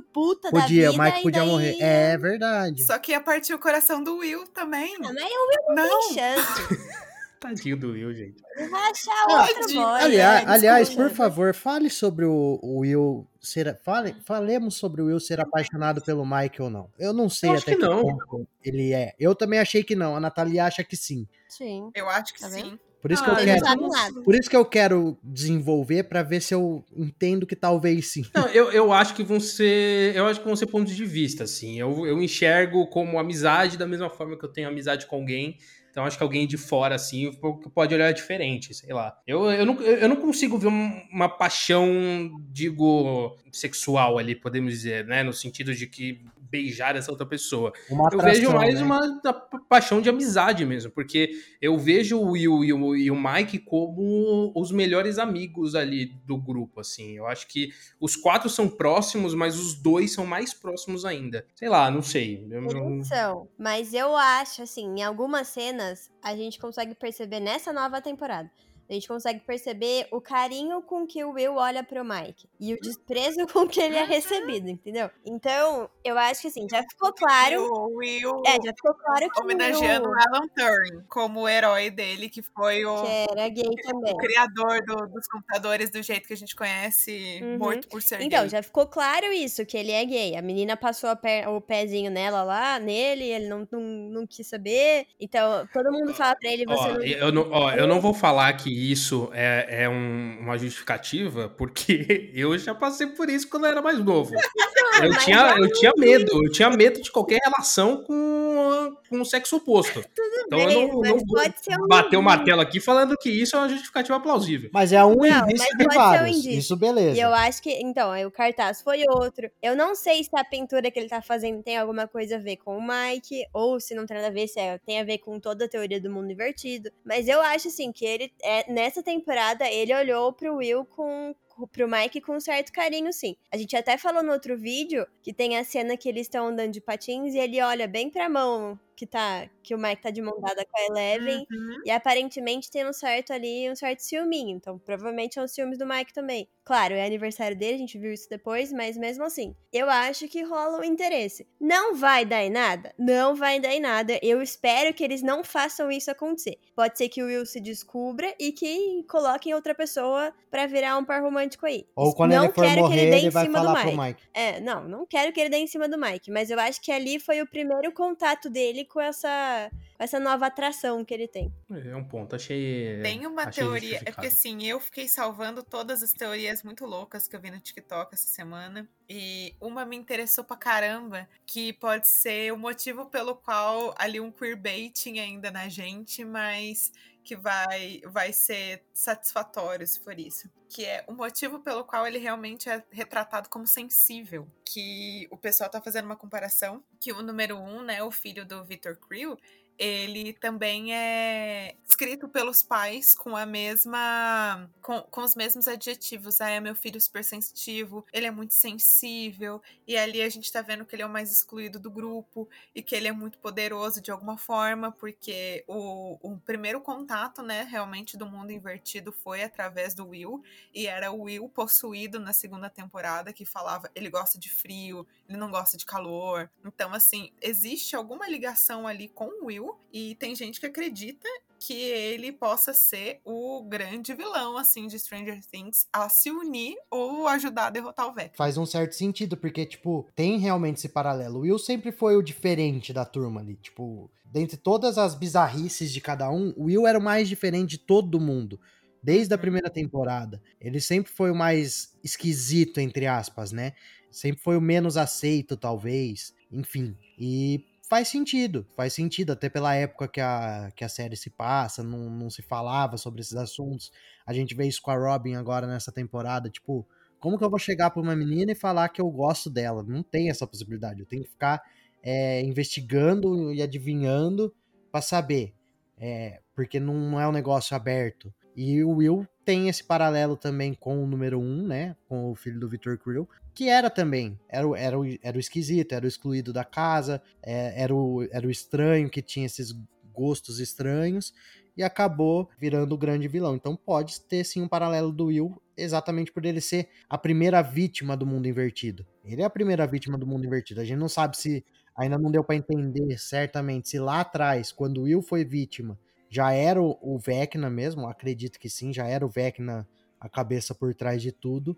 muito puta da Podia, vida. o Mike podia daí- morrer. É verdade. Só que ia partir o coração do Will também. Ah, mas o Will não, Não. tem chance. Tadinho do Will, gente. Ele vai achar Ah, outro tadinho. boy. aliás, é, aliás, por favor, fale sobre o, o Will ser. Fale, falemos sobre o Will ser apaixonado pelo Mike ou não. Eu não sei Eu acho até que não. ponto ele é. Eu também achei que não. A Nathalie acha que sim. Sim. Eu acho que Tá vendo? Por isso Ah, que eu quero. nada. Por isso que eu quero desenvolver pra ver se eu entendo que talvez sim. Não, eu, eu acho que vão ser. Eu acho que vão ser pontos de vista, assim. Eu, eu enxergo como amizade da mesma forma que eu tenho amizade com alguém. Então acho que alguém de fora, assim, pode olhar diferente, sei lá. Eu, eu, não, eu não consigo ver um- uma paixão, digo, sexual ali, podemos dizer, né? No sentido de que beijar essa outra pessoa. Uma Eu vejo mais né? uma, paixão de amizade mesmo, porque eu vejo o Will e o, e o Mike como os melhores amigos ali do grupo, assim. Eu acho que os quatro são próximos, mas os dois são mais próximos ainda. Sei lá, não sei. Eles são. Mas eu acho, assim, em algumas cenas, a gente consegue perceber nessa nova temporada. A gente consegue perceber o carinho com que o Will olha pro Mike. E o desprezo com que ele é recebido, entendeu? Então, eu acho que assim, já ficou claro. O Will É, já ficou claro que homenageando o Will, Alan Turing como o herói dele, que foi o, que era gay também. o criador do- dos computadores do jeito que a gente conhece, Uhum. morto por ser Então, gay. já ficou claro isso, que ele é gay. A menina passou a pé- o pezinho nela lá, nele, ele não, não, não quis saber. Então, todo mundo fala pra ele, você Ó, não... eu não, ó, eu não vou falar que isso é, é um- uma justificativa, porque eu já passei por isso quando eu era mais novo. Eu tinha, eu tinha medo, eu tinha medo de qualquer relação com, com o sexo oposto. Então eu bem, não, mas não vou pode ser um bater o martelo aqui falando que isso é uma justificativa plausível. Mas é um Não, indício mas de pode ser um vários. indício. Isso, beleza. E eu acho que, então, aí o cartaz foi outro. Eu não sei se a pintura que ele tá fazendo tem alguma coisa a ver com o Mike, ou se não tem nada a ver, se é- tem a ver com toda a teoria do mundo invertido. Mas eu acho, assim, que ele, é, nessa temporada, ele olhou pro Will com pro Mike com um certo carinho, sim. A gente até falou no outro vídeo que tem a cena que eles estão andando de patins e ele olha bem pra mão que tá que o Mike tá de mão dada com a Eleven Uhum. e aparentemente tem um certo ali, um certo ciúminho. Então, provavelmente são os ciúmes do Mike também. Claro, é aniversário dele, a gente viu isso depois, mas mesmo assim, eu acho que rola um interesse. Não vai dar em nada? Não vai dar em nada. Eu espero que eles não façam isso acontecer. Pode ser que o Will se descubra e que coloquem outra pessoa pra virar um par romântico aí. Ou quando não ele for quero morrer, que ele dê ele em vai cima do falar Mike. Mike. É, não, não quero que ele dê em cima do Mike, mas eu acho que ali foi o primeiro contato dele com essa, essa nova atração que ele tem. É um ponto, achei. Tem uma achei teoria, é porque assim, eu fiquei salvando todas as teorias muito loucas que eu vi no TikTok essa semana. E uma me interessou pra caramba, que pode ser o motivo pelo qual ali um queerbaiting ainda na gente, mas que vai, vai ser satisfatório se for isso. Que é o motivo pelo qual ele realmente é retratado como sensível. Que o pessoal tá fazendo uma comparação, que o número um, né, o filho do Victor Creel, ele também é escrito pelos pais com a mesma. com, com os mesmos adjetivos. Ah, é meu filho super sensitivo, ele é muito sensível, e ali a gente tá vendo que ele é o mais excluído do grupo e que ele é muito poderoso de alguma forma, porque o, o primeiro contato, né, realmente do mundo invertido foi através do Will, e era o Will possuído na segunda temporada que falava ele gosta de frio, ele não gosta de calor. Então, assim, existe alguma ligação ali com o Will E tem gente que acredita que ele possa ser o grande vilão, assim, de Stranger Things a se unir ou ajudar a derrotar o Vecna. Faz um certo sentido, porque, tipo, tem realmente esse paralelo. O Will sempre foi o diferente da turma ali, tipo, dentre todas as bizarrices de cada um, o Will era o mais diferente de todo mundo. Desde a Uhum. primeira temporada. Ele sempre foi o mais esquisito, entre aspas, né? Sempre foi o menos aceito, talvez. Enfim. E faz sentido. Faz sentido, até pela época que a, que a série se passa, não, não se falava sobre esses assuntos. A gente vê isso com a Robin agora nessa temporada. Tipo, como que eu vou chegar pra uma menina e falar que eu gosto dela? Não tem essa possibilidade. Eu tenho que ficar é, investigando e adivinhando pra saber. É, porque não é um negócio aberto. E o Will tem esse paralelo também com o número 1, um, né? Com o filho do Victor Creel, que era também. Era, era, era o esquisito, era o excluído da casa, é, era, o, era o estranho que tinha esses gostos estranhos e acabou virando o grande vilão. Então pode ter sim um paralelo do Will, exatamente por ele ser a primeira vítima do mundo invertido. Ele é a primeira vítima do mundo invertido. A gente não sabe se ainda não deu pra entender certamente se lá atrás, quando o Will foi vítima, já era o, o Vecna mesmo, acredito que sim, já era o Vecna a cabeça por trás de tudo,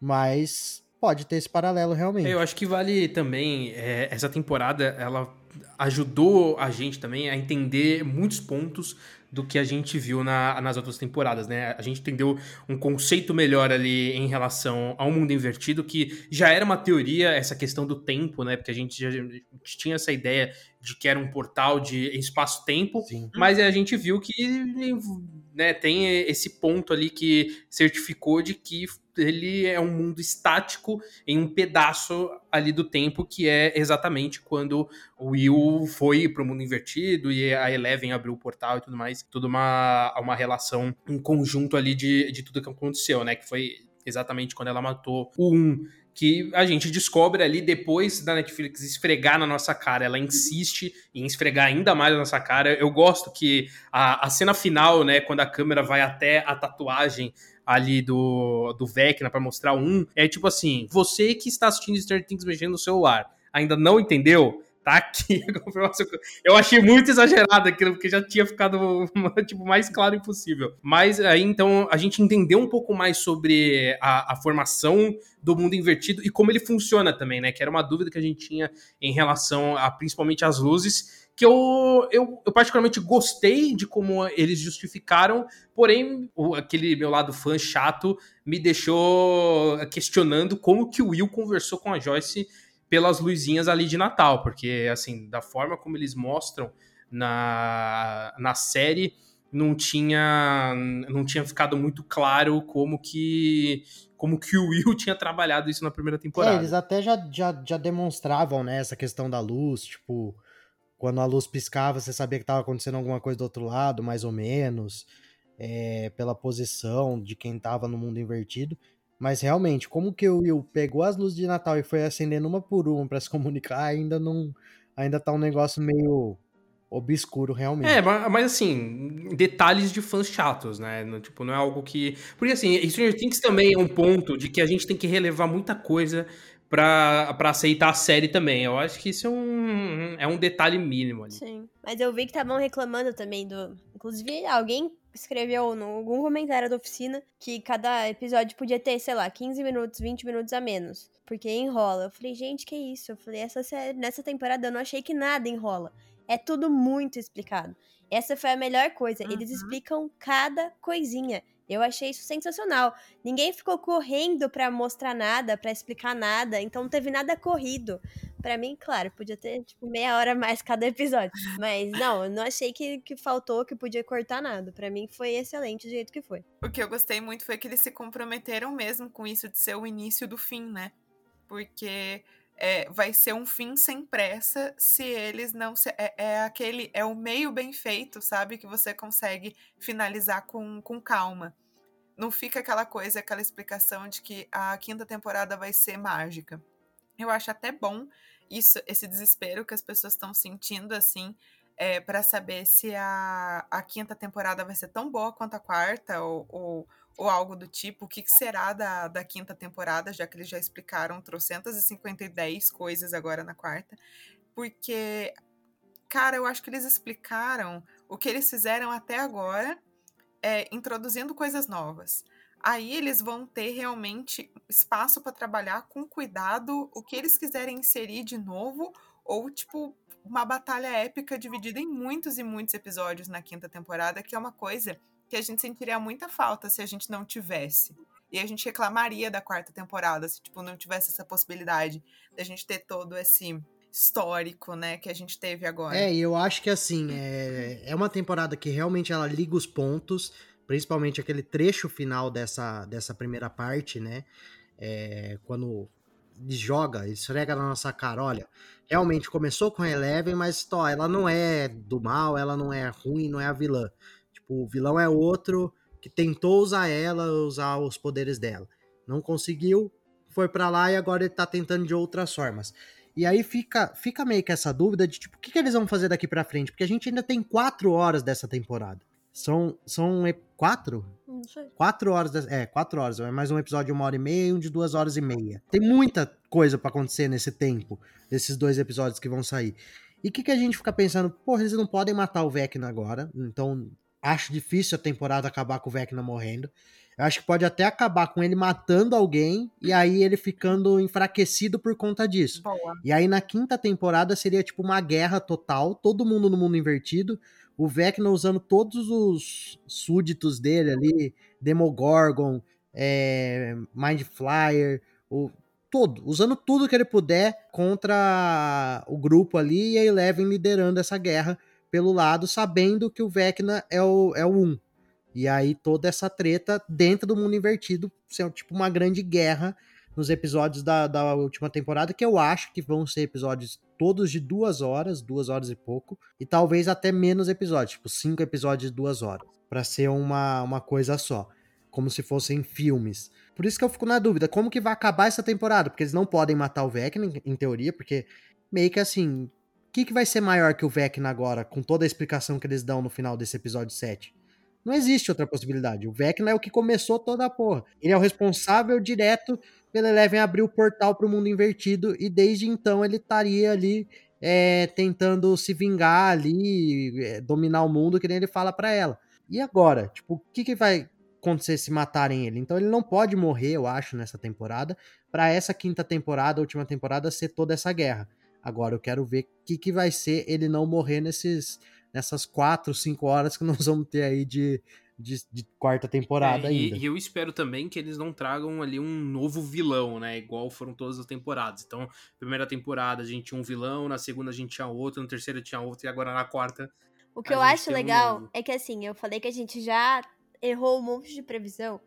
mas pode ter esse paralelo realmente. Eu acho que vale também, é, essa temporada, ela ajudou a gente também a entender muitos pontos do que a gente viu na- nas outras temporadas, né? A gente entendeu um conceito melhor ali em relação ao mundo invertido, que já era uma teoria, essa questão do tempo, né? Porque a gente já a gente tinha essa ideia de que era um portal de espaço-tempo, mas a gente viu que né, tem esse ponto ali que certificou de que ele é um mundo estático em um pedaço ali do tempo que é exatamente quando o Will foi pro mundo invertido e a Eleven abriu o portal e tudo mais. Tudo uma, uma relação, um conjunto ali de, de tudo que aconteceu, né? Que foi exatamente quando ela matou o 1 que a gente descobre ali depois da Netflix esfregar na nossa cara. Ela insiste em esfregar ainda mais na nossa cara. Eu gosto que a, a cena final, né, quando a câmera vai até a tatuagem ali do, do Vecna para mostrar um, é tipo assim, você que está assistindo Stranger Things mexendo no celular, ainda não entendeu? Tá aqui a confirmação. Eu achei muito exagerado aquilo, porque já tinha ficado tipo, mais claro impossível. Mas aí, então, a gente entendeu um pouco mais sobre a, a formação do mundo invertido e como ele funciona também, né? Que era uma dúvida que a gente tinha em relação a principalmente as luzes, que eu, eu, eu particularmente gostei de como eles justificaram, porém, o, aquele meu lado fã chato me deixou questionando como que o Will conversou com a Joyce pelas luzinhas ali de Natal, porque, assim, da forma como eles mostram na, na série, não tinha, não tinha ficado muito claro como que como que o Will tinha trabalhado isso na primeira temporada. É, eles até já, já, já demonstravam, né, essa questão da luz, tipo, quando a luz piscava, você sabia que estava acontecendo alguma coisa do outro lado, mais ou menos, é, pela posição de quem estava no mundo invertido. Mas realmente, como que o Will pegou as luzes de Natal e foi acendendo uma por uma para se comunicar, ainda não. Ainda tá um negócio meio obscuro, realmente. É, mas assim, detalhes de fãs chatos, né? Tipo, não é algo que. Porque assim, Stranger Things também é um ponto de que a gente tem que relevar muita coisa pra, pra aceitar a série também. Eu acho que isso é um, é um detalhe mínimo ali. Sim. Mas eu vi que estavam reclamando também do. Inclusive, alguém escreveu em algum comentário da oficina que cada episódio podia ter, sei lá, 15 minutos, 20 minutos a menos. Porque enrola. Eu falei, gente, que isso? Eu falei, essa série, nessa temporada eu não achei que nada enrola. É tudo muito explicado. Essa foi a melhor coisa. Eles Uhum. explicam cada coisinha. Eu achei isso sensacional. Ninguém ficou correndo pra mostrar nada, pra explicar nada, então não teve nada corrido. Pra mim, claro, podia ter tipo meia hora mais cada episódio. Mas não, eu não achei que, que faltou, que podia cortar nada. Pra mim foi excelente do jeito que foi. O que eu gostei muito foi que eles se comprometeram mesmo com isso de ser o início do fim, né? Porque é, vai ser um fim sem pressa se eles não se, é, é aquele é o meio bem feito, sabe, que você consegue finalizar com, com calma. Não fica aquela coisa, aquela explicação de que a quinta temporada vai ser mágica. Eu acho até bom isso, esse desespero que as pessoas estão sentindo assim, é, para saber se a, a quinta temporada vai ser tão boa quanto a quarta ou, ou, ou algo do tipo. O que, que será da, da quinta temporada, já que eles já explicaram trocentas e cinquenta e dez coisas agora na quarta. Porque cara, eu acho que eles explicaram o que eles fizeram até agora, é, introduzindo coisas novas. Aí eles vão ter realmente espaço para trabalhar com cuidado o que eles quiserem inserir de novo, ou tipo, uma batalha épica dividida em muitos e muitos episódios na quinta temporada, que é uma coisa que a gente sentiria muita falta se a gente não tivesse. E a gente reclamaria da quarta temporada se tipo não tivesse essa possibilidade da gente ter todo esse histórico, né, que a gente teve agora. É, eu acho que assim, é, é uma temporada que realmente ela liga os pontos, principalmente aquele trecho final dessa, dessa primeira parte, né? É, quando joga, esfrega na nossa cara, olha, realmente começou com a Eleven, mas tó, ela não é do mal, ela não é ruim, não é a vilã. Tipo, o vilão é outro que tentou usar ela, usar os poderes dela. Não conseguiu, foi para lá e agora ele tá tentando de outras formas. E aí fica, fica meio que essa dúvida de tipo, o que, que eles vão fazer daqui para frente? Porque a gente ainda tem quatro horas dessa temporada. São, são quatro? Não sei. Quatro horas, de, é, quatro horas. É mais um episódio de uma hora e meia e um de duas horas e meia. Tem muita coisa para acontecer nesse tempo, desses dois episódios que vão sair. E o que, que a gente fica pensando? Porra, eles não podem matar o Vecna agora, então acho difícil a temporada acabar com o Vecna morrendo. Eu acho que pode até acabar com ele matando alguém e aí ele ficando enfraquecido por conta disso. Boa. E aí na quinta temporada seria tipo uma guerra total, todo mundo no mundo invertido, o Vecna usando todos os súditos dele ali, Demogorgon, é, Mind Flyer, o, todo, usando tudo que ele puder contra o grupo ali e a Eleven liderando essa guerra pelo lado, sabendo que o Vecna é o, é o 1. E aí toda essa treta dentro do mundo invertido, ser tipo uma grande guerra nos episódios da, da última temporada, que eu acho que vão ser episódios todos de duas horas, duas horas e pouco, e talvez até menos episódios, tipo cinco episódios de duas horas, para ser uma, uma coisa só, como se fossem filmes. Por isso que eu fico na dúvida, como que vai acabar essa temporada? Porque eles não podem matar o Vecna, em teoria, porque meio que assim, o que, que vai ser maior que o Vecna agora, com toda a explicação que eles dão no final desse episódio 7? Não existe outra possibilidade. O Vecna é o que começou toda a porra. Ele é o responsável direto pelo Eleven abrir o portal para o mundo invertido e desde então ele estaria ali é, tentando se vingar ali, é, dominar o mundo, que nem ele fala para ela. E agora? Tipo, o que, que vai acontecer se matarem ele? Então ele não pode morrer, eu acho, nessa temporada, para essa quinta temporada, última temporada, ser toda essa guerra. Agora eu quero ver o que, que vai ser ele não morrer nesses nessas quatro, cinco horas que nós vamos ter aí de, de, de quarta temporada é, e, ainda. E eu espero também que eles não tragam ali um novo vilão, né? Igual foram todas as temporadas. Então, primeira temporada a gente tinha um vilão, na segunda a gente tinha outro, na terceira tinha outro, e agora na quarta. O que eu acho legal um é que assim, eu falei que a gente já errou um monte de previsão.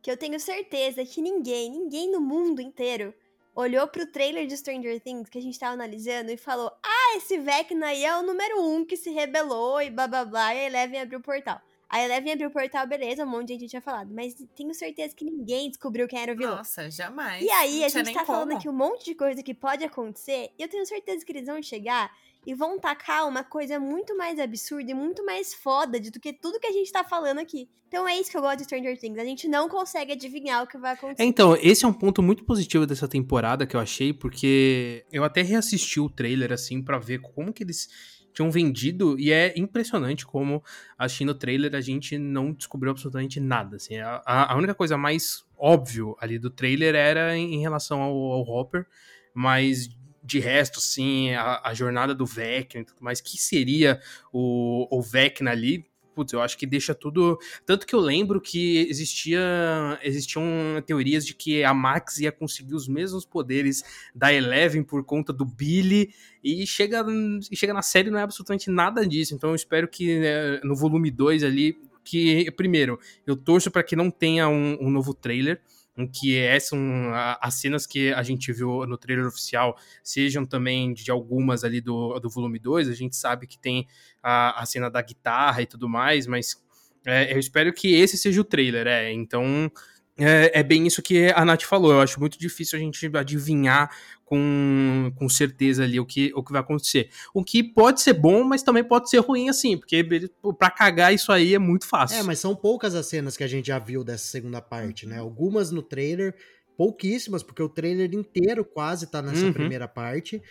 Que eu tenho certeza que ninguém, ninguém no mundo inteiro olhou pro trailer de Stranger Things que a gente tava analisando e falou: Ah, esse Vecna aí é o número um que se rebelou e blá blá blá, e a Eleven abriu o portal. A Eleven abriu o portal, beleza, um monte de gente tinha falado, mas tenho certeza que ninguém descobriu quem era o vilão. Nossa, jamais. E aí, a gente tá falando como. aqui um monte de coisa que pode acontecer, e eu tenho certeza que eles vão chegar e vão tacar uma coisa muito mais absurda e muito mais foda do que tudo que a gente tá falando aqui. Então é isso que eu gosto de Stranger Things. A gente não consegue adivinhar o que vai acontecer. É, então, esse é um ponto muito positivo dessa temporada que eu achei, porque eu até reassisti o trailer, assim, pra ver como que eles tinham vendido, e é impressionante como, assistindo o trailer, a gente não descobriu absolutamente nada, assim, a, a única coisa mais óbvio ali do trailer era em, em relação ao, ao Hopper, mas de resto, sim, a, a, jornada do Vecna e tudo mais, que seria o, o Vecna ali, putz, eu acho que deixa tudo. Tanto que eu lembro que existia, existiam teorias de que a Max ia conseguir os mesmos poderes da Eleven por conta do Billy, e chega, e chega na série não é absolutamente nada disso. Então eu espero que né, no volume 2 ali. Que, primeiro, eu torço para que não tenha um, um novo trailer, em que essas as cenas que a gente viu no trailer oficial sejam também de algumas ali do, do volume 2. A gente sabe que tem a, a cena da guitarra e tudo mais, mas é, eu espero que esse seja o trailer, é. Então. É, é, bem isso que a Nath falou. Eu acho muito difícil a gente adivinhar com, com certeza ali o que, o que vai acontecer. O que pode ser bom, mas também pode ser ruim, assim, porque para cagar isso aí é muito fácil. É, mas são poucas as cenas que a gente já viu dessa segunda parte, né? Algumas no trailer, pouquíssimas, porque o trailer inteiro quase tá nessa Uhum. primeira parte.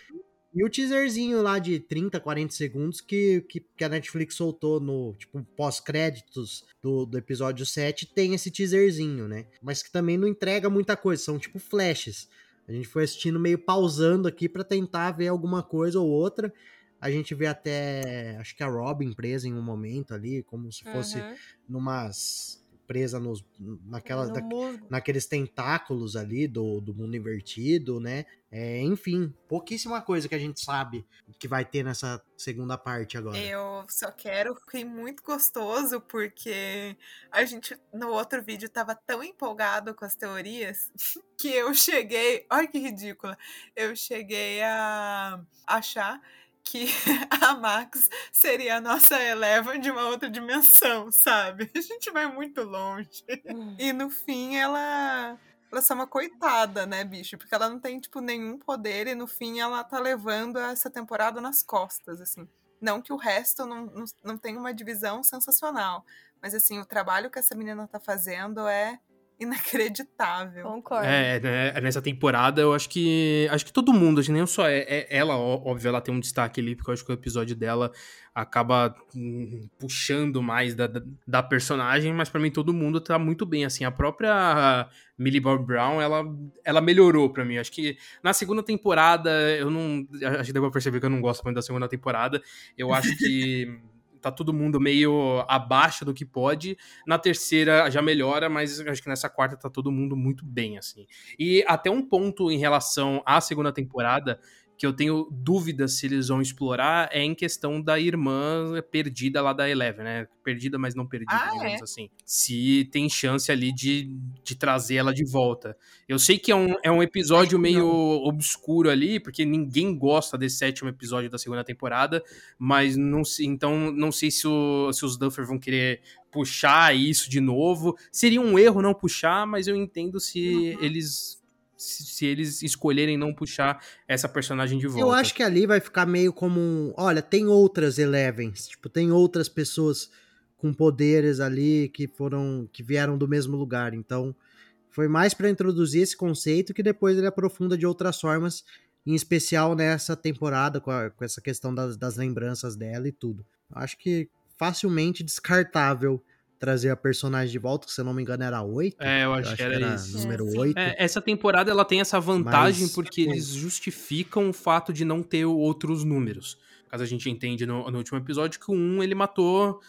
E o teaserzinho lá de 30, 40 segundos que, que, que a Netflix soltou no, tipo, pós-créditos do, do episódio 7, tem esse teaserzinho, né? Mas que também não entrega muita coisa, são tipo flashes. A gente foi assistindo meio pausando aqui para tentar ver alguma coisa ou outra. A gente vê até, acho que a Robin presa em um momento ali, como se fosse Uhum. numas presa nos naquelas No da- naqueles tentáculos ali do, do mundo invertido, né? É, enfim, pouquíssima coisa que a gente sabe que vai ter nessa segunda parte agora. Eu só quero, fiquei muito gostoso porque a gente no outro vídeo tava tão empolgado com as teorias que eu cheguei, olha que ridícula, eu cheguei a achar que a Max seria a nossa Eleven de uma outra dimensão, sabe? A gente vai muito longe. E no fim ela ela é só uma coitada, né, bicho? Porque ela não tem, tipo, nenhum poder e no fim ela tá levando essa temporada nas costas, assim. Não que o resto não, não, não tenha uma divisão sensacional, mas, assim, o trabalho que essa menina tá fazendo é inacreditável. Concordo. É, né, nessa temporada eu acho que. Acho que todo mundo, acho que nem só é, é- ela, óbvio, ela tem um destaque ali, porque eu acho que o episódio dela acaba hum, puxando mais da, da, da personagem, mas pra mim todo mundo tá muito bem, assim, a própria Millie Bob Brown, ela, ela melhorou pra mim, acho que na segunda temporada, eu não, acho que deu pra perceber que eu não gosto muito da segunda temporada, eu acho que tá todo mundo meio abaixo do que pode, na terceira já melhora, mas acho que nessa quarta tá todo mundo muito bem, assim. E até um ponto em relação à segunda temporada que eu tenho dúvidas se eles vão explorar é em questão da irmã perdida lá da Eleven, né? Perdida, mas não perdida, Ah, digamos é? assim. Se tem chance ali de, de trazer ela de volta. Eu sei que é um, é um episódio meio obscuro ali, porque ninguém gosta desse sétimo episódio da segunda temporada, mas não sei, então não sei se, o- se os Duffer vão querer puxar isso de novo. Seria um erro não puxar, mas eu entendo se eles se, eles escolherem não puxar essa personagem de volta. Eu acho que ali vai ficar meio como um. Olha, tem outras Elevens. Tipo, tem outras pessoas com poderes ali que foram. que vieram do mesmo lugar. Então, foi mais pra introduzir esse conceito que depois ele aprofunda de outras formas, em especial nessa temporada, com, a- com essa questão das, das lembranças dela e tudo. Eu acho que facilmente descartável trazer a personagem de volta, que se eu não me engano era 8. É, eu acho que era isso. número É, sim. 8. É, essa temporada ela tem essa vantagem Mas- porque eles justificam o fato de não ter outros números. Caso a gente entende no, no último episódio que o 1 ele matou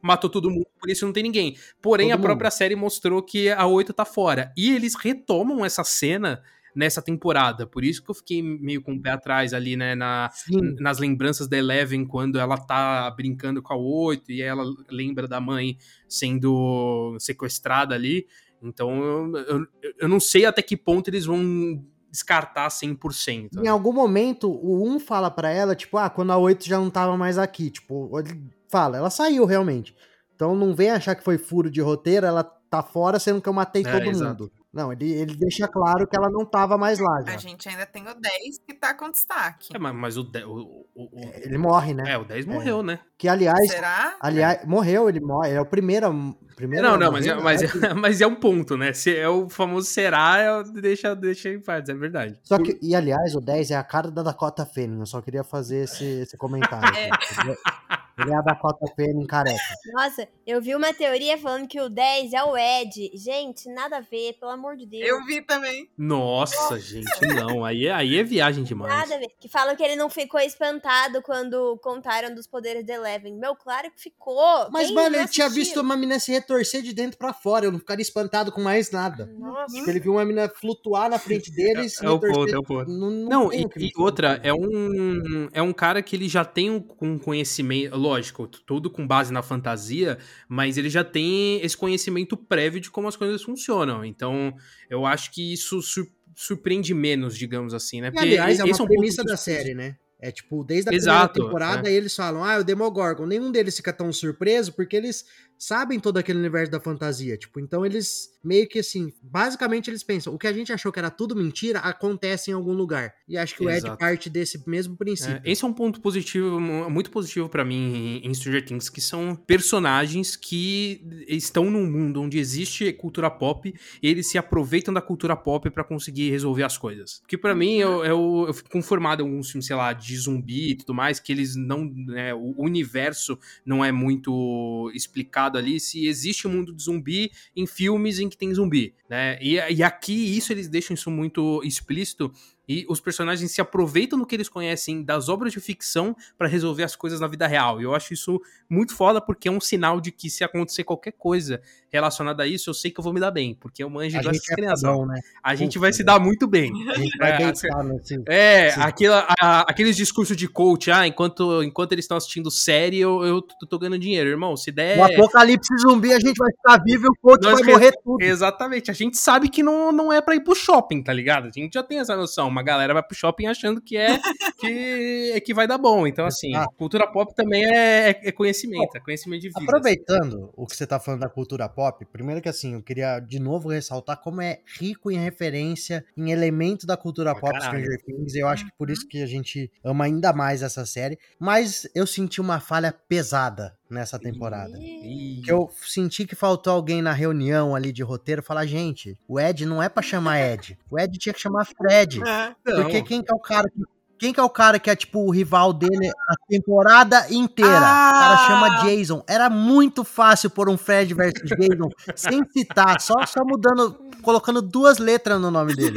matou todo mundo, por isso não tem ninguém. Porém, Todo a mundo. própria série mostrou que a 8 tá fora. E eles retomam essa cena nessa temporada. Por isso que eu fiquei meio com o pé atrás ali, né, na, Sim. nas lembranças da Eleven, quando ela tá brincando com a 8 e ela lembra da mãe sendo sequestrada ali. Então eu, eu, eu não sei até que ponto eles vão descartar 100%. Em algum momento, o 1 fala pra ela, tipo, ah, quando a 8 já não tava mais aqui. Tipo, ele fala, ela saiu realmente. Então não vem achar que foi furo de roteiro, ela tá fora, sendo que eu matei É, todo exato. mundo. Não, ele, ele deixa claro que ela não tava mais lá já. A gente ainda tem o 10 que tá com destaque. É, mas, mas o, de- o, o, o- Ele morre, né? é, o 10 morreu, né? Que, aliás, Será? aliás, morreu, ele morre. Ele é o primeiro. primeiro Não, não, mas, morrer, é, mas, né? é, mas é um ponto, né? Se é o famoso será, é, deixa, deixa em paz, é verdade. Só que, e aliás, o 10 é a cara da Dakota Fanning. Eu só queria fazer esse, esse comentário. É. Ele é- é a Dakota Fanning careca. Nossa, eu vi uma teoria falando que o 10 é o Ed. Gente, nada a ver, pelo amor de Deus. Eu vi também. Nossa, gente, não. Aí é, aí é viagem demais. Nada a ver. Que falam que ele não ficou espantado quando contaram dos poderes de Eleven. Meu, claro que ficou. Mas, Quem mano, não ele tinha assistiu? visto uma mina se retorcer de dentro pra fora. Eu não ficaria espantado com mais nada. Nossa. Tipo, ele viu uma mina flutuar na frente dele e se É o retorcer. ponto, é o ponto. Não, Não, tem e, o que me e outra, espantar. é um, é um cara que ele já tem um, um conhecimento, lógico, tudo com base na fantasia, mas ele já tem esse conhecimento prévio de como as coisas funcionam. Então, eu acho que isso sur- surpreende menos, digamos assim, né? E, aliás, é uma um ponto premissa da série, né? É tipo, desde a Exato, primeira temporada, eles falam, ah, o Demogorgon. Nenhum deles fica tão surpreso, porque eles sabem todo aquele universo da fantasia. Tipo, então eles meio que assim, basicamente eles pensam, o que a gente achou que era tudo mentira, acontece em algum lugar. E acho que Exato. o Ed parte desse mesmo princípio. É, esse é um ponto positivo, mu- muito positivo pra mim em Stranger Things, que são personagens que estão num mundo onde existe cultura pop e eles se aproveitam da cultura pop pra conseguir resolver as coisas. Porque pra mim eu, eu, eu fico conformado em alguns filmes, sei lá, de zumbi e tudo mais, que eles não, né, o universo não é muito explicado ali se existe um mundo de zumbi em filmes em que tem zumbi, né? E, e aqui isso eles deixam isso muito explícito e os personagens se aproveitam do que eles conhecem das obras de ficção pra resolver as coisas na vida real. E eu acho isso muito foda porque é um sinal de que se acontecer qualquer coisa relacionada a isso, eu sei que eu vou me dar bem, porque eu manjo dessas é crianças. né? A gente Puta, vai se né? dar muito bem. A gente vai É, deitar nesse... É, Sim. aquela, a- aqueles discursos de coach, ah, enquanto, enquanto eles estão assistindo série, eu, eu tô, tô ganhando dinheiro, irmão. Se der. No apocalipse zumbi a gente vai ficar vivo e o coach Nós vai que- morrer tudo. Exatamente, a gente sabe que não, não é pra ir pro shopping, tá ligado? A gente já tem essa noção. Uma galera vai pro shopping achando que é que, é que vai dar bom. Então, assim, Exato. cultura pop também é, é- é conhecimento, é conhecimento de vida. Aproveitando o que você tá falando da cultura pop, primeiro que assim, eu queria de novo ressaltar como é rico em referência, em elemento da cultura Pra pop caralho. Stranger Things. Eu acho que por isso que a gente ama ainda mais essa série. Mas eu senti uma falha pesada nessa temporada. Ih, Que eu senti que faltou alguém na reunião ali de roteiro falar, gente, o Ed não é pra chamar Ed. O Ed tinha que chamar Fred. É. Porque quem que é o cara que. Quem que é o cara que é tipo o rival dele a temporada inteira? O cara Ah! chama Jason. Era muito fácil pôr um Fred versus Jason sem citar, só, só mudando, colocando duas letras no nome dele.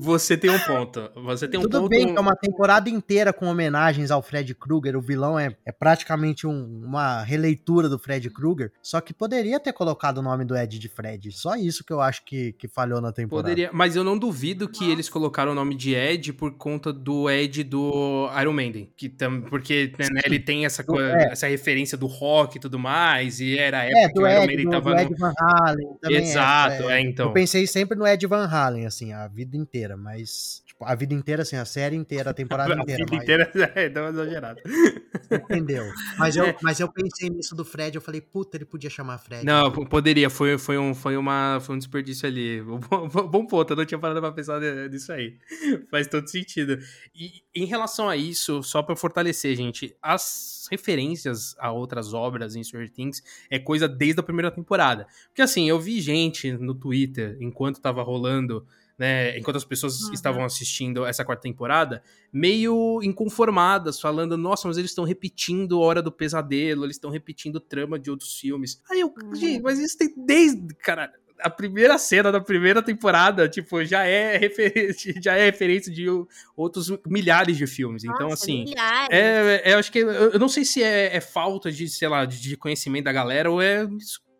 Você tem um ponto. Você tem um Tudo ponto. bem que é uma temporada inteira com homenagens ao Fred Krueger. O vilão é, é praticamente um- uma releitura do Fred Krueger. Só que poderia ter colocado o nome do Ed de Fred. Só isso que eu acho que, que falhou na temporada. Poderia, mas eu não duvido que eles colocaram o nome de Ed por conta do Ed do Iron Maiden, que tam, porque né, ele tem essa coisa, é. essa referência do rock e tudo mais, e era a época É, que o Iron Ed, Maiden do, tava do no... Ed Van Halen também. é, Exato, é. é, então. Eu pensei sempre no Ed Van Halen, assim, a vida inteira, mas. Tipo, a vida inteira, assim, a série inteira, a temporada a inteira. vida mas, inteira é, exagerada. você entendeu? Mas eu, É. mas eu pensei nisso do Fred, eu falei, puta, ele podia chamar Fred. Não, p- poderia, foi, foi, um, foi, uma, foi um desperdício ali. Bom, bom- ponto, eu não tinha parado pra pensar nisso aí. Faz todo sentido. E em relação a isso, só pra fortalecer, gente, as referências a outras obras em Stranger Things é coisa desde a primeira temporada. Porque assim, eu vi gente no Twitter, enquanto tava rolando, né, enquanto as pessoas Uhum. estavam assistindo essa quarta temporada, meio inconformadas, falando, nossa, mas eles estão repetindo Hora do Pesadelo, eles estão repetindo trama de outros filmes. Aí eu, Uhum. gente, mas isso tem desde, cara, a primeira cena da primeira temporada, tipo, já é referência, já é referência de outros milhares de filmes. então, Nossa, assim, milhares. é, é, eu acho que. Eu, eu não sei se é, é falta de, sei lá, de, conhecimento da galera ou é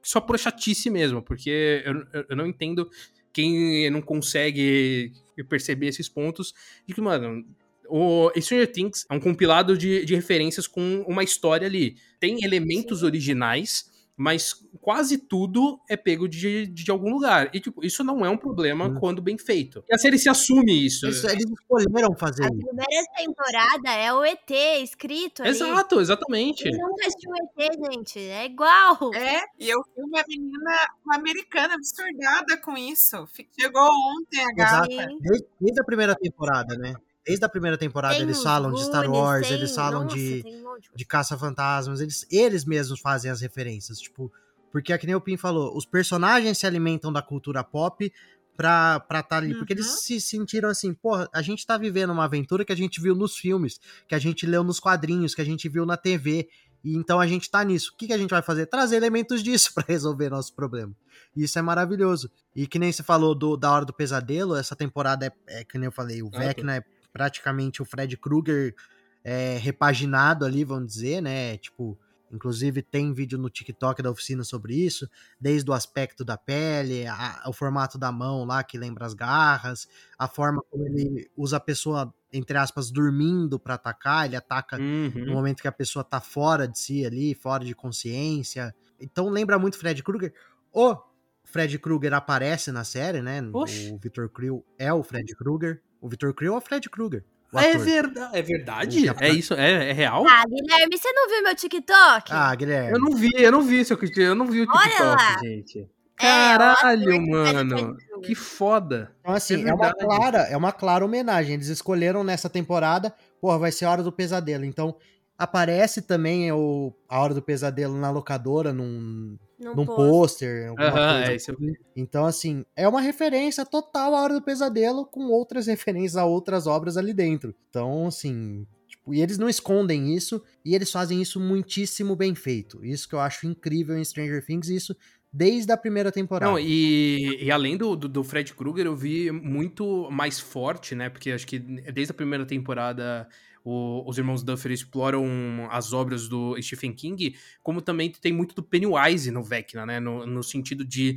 só por chatice mesmo, porque eu, eu não entendo quem não consegue perceber esses pontos de que, mano. O Stranger Things é um compilado de, de referências com uma história ali. Tem elementos originais, mas quase tudo é pego de, de algum lugar. E, tipo, isso não é um problema Hum. quando bem feito. E a série se assume isso. Eles, eles escolheram fazer A isso. primeira temporada é o ET escrito ali. Exato, exatamente. Quem nunca assistiu o ET, gente? É igual. É, e eu vi uma menina, uma americana absurdada com isso. Chegou ontem a gata. Exato. Desde, desde a primeira temporada, né? Desde a primeira temporada Tem eles falam de Star Goonies, Wars, tem- eles falam nossa, de, um de caça-fantasmas, eles, eles mesmos fazem as referências, tipo, porque é que nem o Pim falou, os personagens se alimentam da cultura pop pra estar tá ali, porque Uhum. eles se sentiram assim, porra, a gente tá vivendo uma aventura que a gente viu nos filmes, que a gente leu nos quadrinhos, que a gente viu na TV, e então a gente tá nisso. O que, que a gente vai fazer? Trazer elementos disso pra resolver nosso problema. E isso é maravilhoso. E que nem você falou do, da Hora do Pesadelo, essa temporada é, é que nem eu falei, o Ah, Vecna é praticamente o Fred Krueger é, repaginado ali, vamos dizer, né? Tipo, inclusive tem vídeo no TikTok da oficina sobre isso, desde o aspecto da pele, a- o formato da mão lá que lembra as garras, a forma como ele usa a pessoa, entre aspas, dormindo pra atacar, ele ataca no Uhum. momento que a pessoa tá fora de si ali, fora de consciência. Então lembra muito Fred Krueger. O Fred Krueger aparece na série, né? Oxe. O Victor Creel é o Fred Krueger. O Victor Creel é o Fred Krueger. o É verdade, é verdade? É isso, é, é real? Ah, Guilherme, você não viu meu TikTok? Ah, Guilherme. Eu não vi, eu não vi, seu Cristiano, eu não vi o Olha TikTok, lá. gente. É, Caralho, o mano. Que foda. Então, assim, É é, uma clara, é uma clara homenagem. Eles escolheram nessa temporada, porra, vai ser a Hora do Pesadelo. Então, aparece também o, a Hora do Pesadelo na locadora, num, Num num pôster, coisa. é. Então, assim, é uma referência total à Hora do Pesadelo com outras referências a outras obras ali dentro. Então, assim, tipo, e eles não escondem isso e eles fazem isso muitíssimo bem feito. Isso que eu acho incrível em Stranger Things, e isso desde a primeira temporada. Não, e, e além do, do, do Fred Krueger, eu vi muito mais forte, né? Porque acho que desde a primeira temporada o- os irmãos Duffer exploram as obras do Stephen King, como também tem muito do Pennywise no Vecna, né? No, no sentido de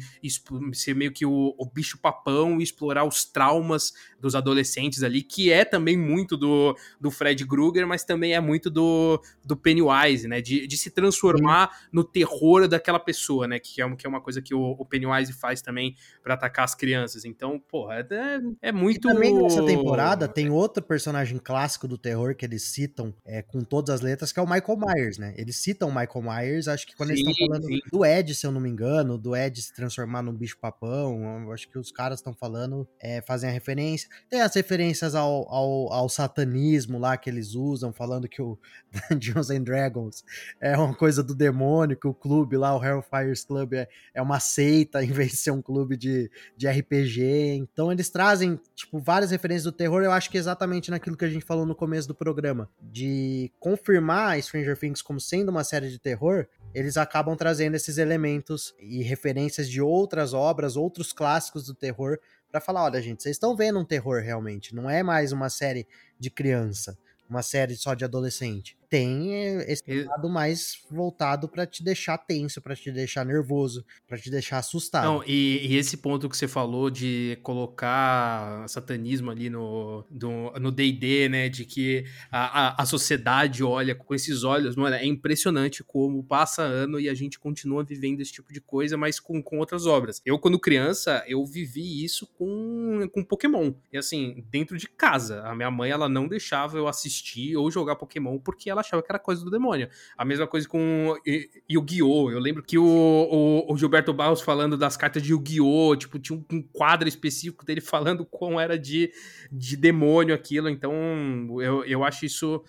ser meio que o, o bicho papão e explorar os traumas dos adolescentes ali, que é também muito do, do Fred Krueger, mas também é muito do, do Pennywise, né? De, de se transformar no terror daquela pessoa, né? Que é, um- que é uma coisa que o, o Pennywise faz também pra atacar as crianças. Então, porra, é, é E muito. também nessa temporada tem outro personagem clássico do terror que eles citam é, com todas as letras, que é o Michael Myers, né? Eles citam o Michael Myers, acho que quando eles Sim, estão falando sim. do Ed, se eu não me engano, do Ed se transformar num bicho papão, eu acho que os caras estão falando, é, fazem a referência. Tem as referências ao, ao, ao satanismo lá que eles usam, falando que o Dungeons and Dragons é uma coisa do demônio, que o clube lá, o Hellfire's Club, é, é uma seita em vez de ser um clube de, de RPG. Então eles trazem, tipo, várias referências do terror. Eu acho que exatamente naquilo que a gente falou no começo do programa, de confirmar Stranger Things como sendo uma série de terror, eles acabam trazendo esses elementos e referências de outras obras, outros clássicos do terror, pra falar, olha, gente, vocês estão vendo um terror realmente, não é mais uma série de criança, uma série só de adolescente. Tem eh, esse lado mais voltado pra te deixar tenso, pra te deixar nervoso, pra te deixar assustado. Não, e, e esse ponto que você falou de colocar satanismo ali no no D&D, né, de que a, a, a sociedade olha com esses olhos, mano, é impressionante como passa ano e a gente continua vivendo esse tipo de coisa, mas com, com outras obras. Eu, quando criança, eu vivi isso com, com Pokémon, e assim, dentro de casa. A minha mãe, ela não deixava eu assistir ou jogar Pokémon porque ela achava que era coisa do demônio. A mesma coisa com Yu- Yu-Gi-Oh! Eu lembro que o, o, o Gilberto Barros falando das cartas de Yu-Gi-Oh! Tipo, tinha um, quadro específico dele falando como era de, de demônio aquilo. Então, eu, eu acho isso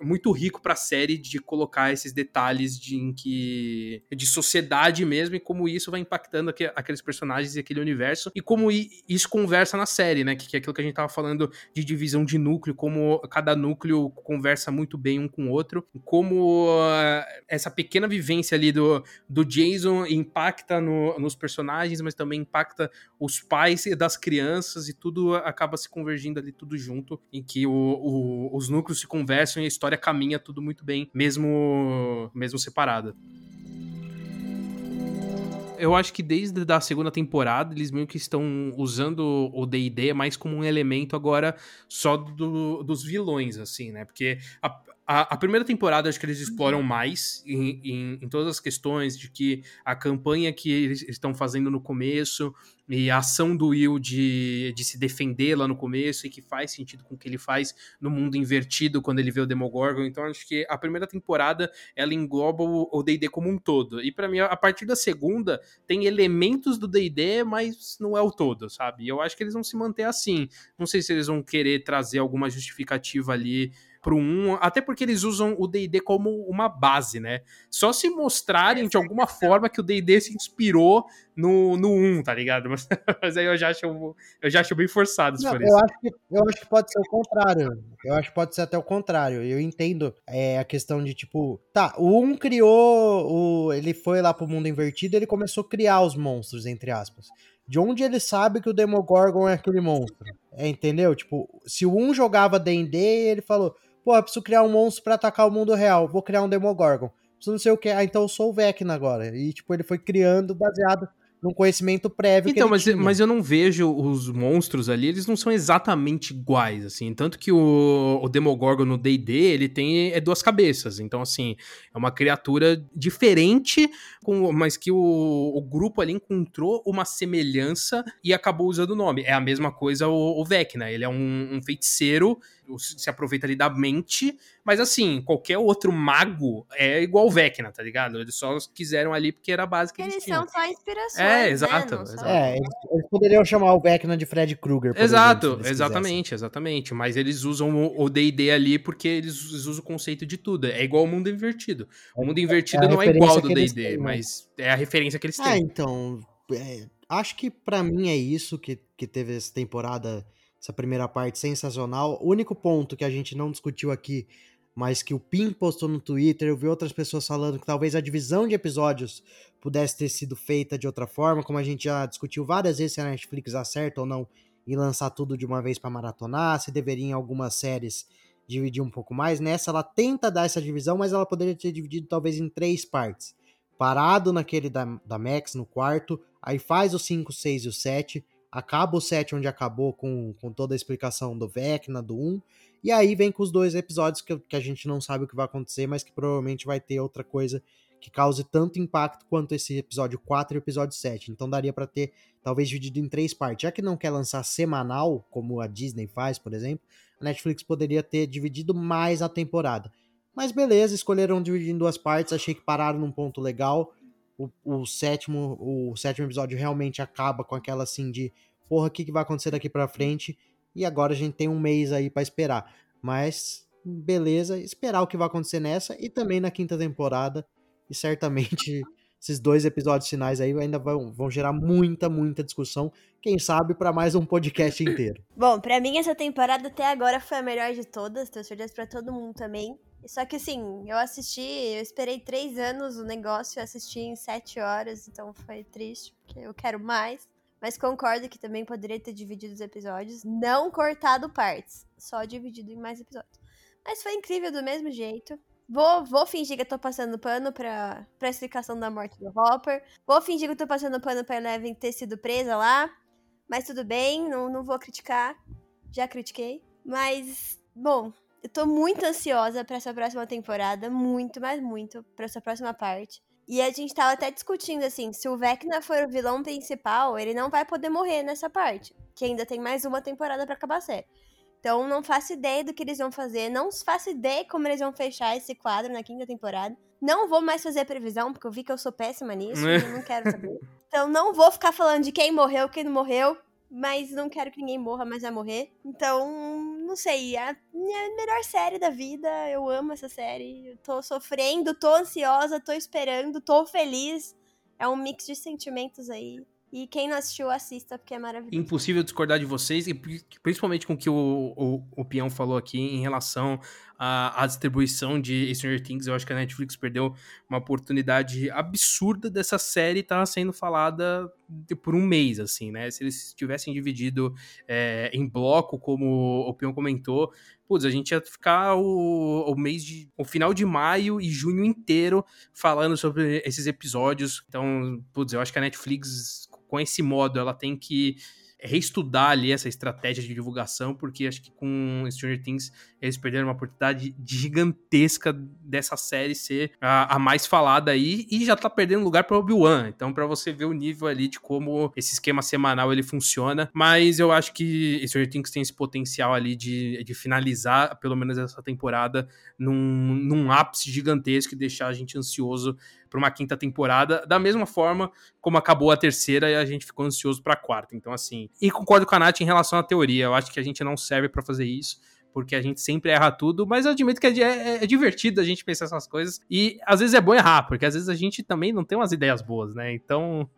muito rico pra série de colocar esses detalhes de, em que, de sociedade mesmo e como isso vai impactando aque- aqueles personagens e aquele universo. E como isso conversa na série, né? Que, que é aquilo que a gente tava falando de divisão de núcleo, como cada núcleo conversa muito bem um com o outro, como ah, essa pequena vivência ali do, do Jason impacta no- nos personagens, mas também impacta os pais das crianças e tudo acaba se convergindo ali tudo junto, em que o- o- os núcleos se conversam e a história caminha tudo muito bem, mesmo, mesmo separada. Eu acho que desde a segunda temporada eles meio que estão usando o D&D mais como um elemento agora só do- dos vilões, assim, né? Porque a, a, a primeira temporada acho que eles exploram mais em, em, em todas as questões de que a campanha que eles estão fazendo no começo e a ação do Will de, de se defender lá no começo e que faz sentido com o que ele faz no mundo invertido quando ele vê o Demogorgon. Então acho que a primeira temporada ela engloba o D&D como um todo. E pra mim, a partir da segunda, tem elementos do D&D, mas não é o todo, sabe? E eu acho que eles vão se manter assim. Não sei se eles vão querer trazer alguma justificativa ali pro 1, até porque eles usam o D&D como uma base, né? Só se mostrarem de alguma forma que o D&D se inspirou no, no 1, tá ligado? Mas, mas aí eu já acho, eu já acho bem forçado se Não, for eu, isso. acho que, eu acho que pode ser o contrário. Eu acho que pode ser até o contrário. Eu entendo é, a questão de, tipo, tá, o um criou, o, ele foi lá pro mundo invertido ele começou a criar os monstros, entre aspas. De onde ele sabe que o Demogorgon é aquele monstro? É, entendeu? Tipo, se o um jogava D&D, ele falou, pô, eu preciso criar um monstro pra atacar o mundo real, vou criar um Demogorgon. Preciso não sei o que, ah, então eu sou o Vecna agora. E, tipo, ele foi criando baseado num conhecimento prévio Então, mas, tinha. mas eu não vejo os monstros ali, eles não são exatamente iguais, assim. Tanto que o, o Demogorgon no D&D, ele tem é duas cabeças. Então, assim, é uma criatura diferente, com, mas que o, o grupo ali encontrou uma semelhança e acabou usando o nome. É a mesma coisa o, o Vecna. Ele é um, um feiticeiro se aproveita ali da mente, mas assim, qualquer outro mago é igual o Vecna, tá ligado? Eles só quiseram ali porque era a base que eles, Eles tinham. são só inspirações. É, né? exato, Não exato. É, eles, eles poderiam chamar o Vecna de Fred Krueger. por Exato, exemplo, se eles exatamente, exatamente. Mas eles usam o D&D ali porque eles usam o conceito de tudo. É igual o mundo invertido. O mundo invertido É não é igual ao do eles D&D, né? mas é a referência que eles Ah, têm. então. é, acho que pra mim é isso que, que teve essa temporada, essa primeira parte sensacional. O único ponto que a gente não discutiu aqui, mas que o Pim postou no Twitter, eu vi outras pessoas falando que talvez a divisão de episódios pudesse ter sido feita de outra forma, como a gente já discutiu várias vezes se a Netflix acerta ou não em lançar tudo de uma vez pra maratonar, se deveria em algumas séries dividir um pouco mais. Nessa ela tenta dar essa divisão, mas ela poderia ter dividido talvez em três partes parado naquele da, da Max, no quarto, aí faz o 5, 6 e o 7, acaba o 7 onde acabou com, com toda a explicação do Vecna, do 1, e aí vem com os dois episódios que, que a gente não sabe o que vai acontecer, mas que provavelmente vai ter outra coisa que cause tanto impacto quanto esse episódio 4 e o episódio 7. Então daria pra ter talvez dividido em três partes. Já que não quer lançar semanal, como a Disney faz, por exemplo, a Netflix poderia ter dividido mais a temporada. Mas beleza, escolheram dividir em duas partes, achei que pararam num ponto legal. O, o sétimo, o sétimo episódio realmente acaba com aquela assim de porra, o que, que vai acontecer daqui pra frente? E agora a gente tem um mês aí pra esperar. Mas beleza, esperar o que vai acontecer nessa e também na quinta temporada. E certamente esses dois episódios finais aí ainda vão, vão gerar muita, muita discussão. Quem sabe pra mais um podcast inteiro. Bom, pra mim essa temporada até agora foi a melhor de todas, tenho certeza pra todo mundo também. Só que assim, eu assisti, eu esperei três anos o negócio, eu assisti em sete horas, então foi triste, porque eu quero mais. Mas concordo que também poderia ter dividido os episódios, não cortado partes, só dividido em mais episódios. Mas foi incrível do mesmo jeito. Vou, vou fingir que eu tô passando pano pra, pra explicação da morte do Hopper. Vou fingir que eu tô passando pano pra Eleven ter sido presa lá. Mas tudo bem, não, não vou criticar. Já critiquei. Mas, bom, eu tô muito ansiosa pra essa próxima temporada. Muito, mas muito, pra essa próxima parte. E a gente tava até discutindo, assim, se o Vecna for o vilão principal, ele não vai poder morrer nessa parte. Que ainda tem mais uma temporada pra acabar a série. Então, não faço ideia do que eles vão fazer. Não faço ideia como eles vão fechar esse quadro na quinta temporada. Não vou mais fazer previsão, porque eu vi que eu sou péssima nisso. e eu não quero saber. Então, não vou ficar falando de quem morreu, quem não morreu. Mas não quero que ninguém morra, mas vai morrer. Então, não sei. É a minha melhor série da vida. Eu amo essa série. Eu tô sofrendo, tô ansiosa, tô esperando, tô feliz. É um mix de sentimentos aí. E quem não assistiu, assista, porque é maravilhoso. Impossível discordar de vocês, e pri- principalmente com o que o, o, o Peão falou aqui em relação à, à distribuição de Stranger Things. Eu acho que a Netflix perdeu uma oportunidade absurda dessa série estar sendo falada de- por um mês, assim, né? Se eles tivessem dividido é, em bloco, como o Peão comentou, putz, a gente ia ficar o, o mês de. o final de maio e junho inteiro falando sobre esses episódios. Então, putz, eu acho que a Netflix, com esse modo, ela tem que reestudar ali essa estratégia de divulgação, porque acho que com Stranger Things eles perderam uma oportunidade gigantesca dessa série ser a, a mais falada aí e já tá perdendo lugar para Obi-Wan. Então, para você ver o nível ali de como esse esquema semanal ele funciona, mas eu acho que Stranger Things tem esse potencial ali de, de finalizar pelo menos essa temporada num, num ápice gigantesco e deixar a gente ansioso para uma quinta temporada, da mesma forma como acabou a terceira e a gente ficou ansioso para a quarta. Então, assim, e concordo com a Nath em relação à teoria. Eu acho que a gente não serve para fazer isso. Porque a gente sempre erra tudo, mas eu admito que é, é, é, divertido a gente pensar essas coisas. E às vezes é bom errar, porque às vezes a gente também não tem umas ideias boas, né? Então.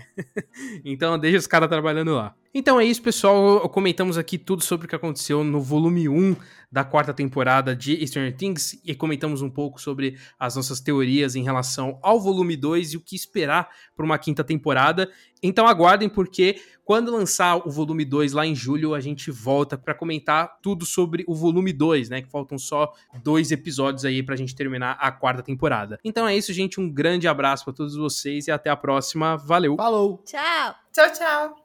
então deixa os caras trabalhando lá. Então é isso, pessoal. Comentamos aqui tudo sobre o que aconteceu no volume 1 da quarta temporada de Stranger Things e comentamos um pouco sobre as nossas teorias em relação ao volume 2 e o que esperar para uma quinta temporada. Então aguardem, porque quando lançar o volume 2 lá em julho, a gente volta para comentar tudo sobre o volume 2, né? Que faltam só dois episódios aí pra gente terminar a quarta temporada. Então é isso, gente. Um grande abraço para todos vocês e até a próxima. Valeu! Falou! Tchau! Tchau, tchau.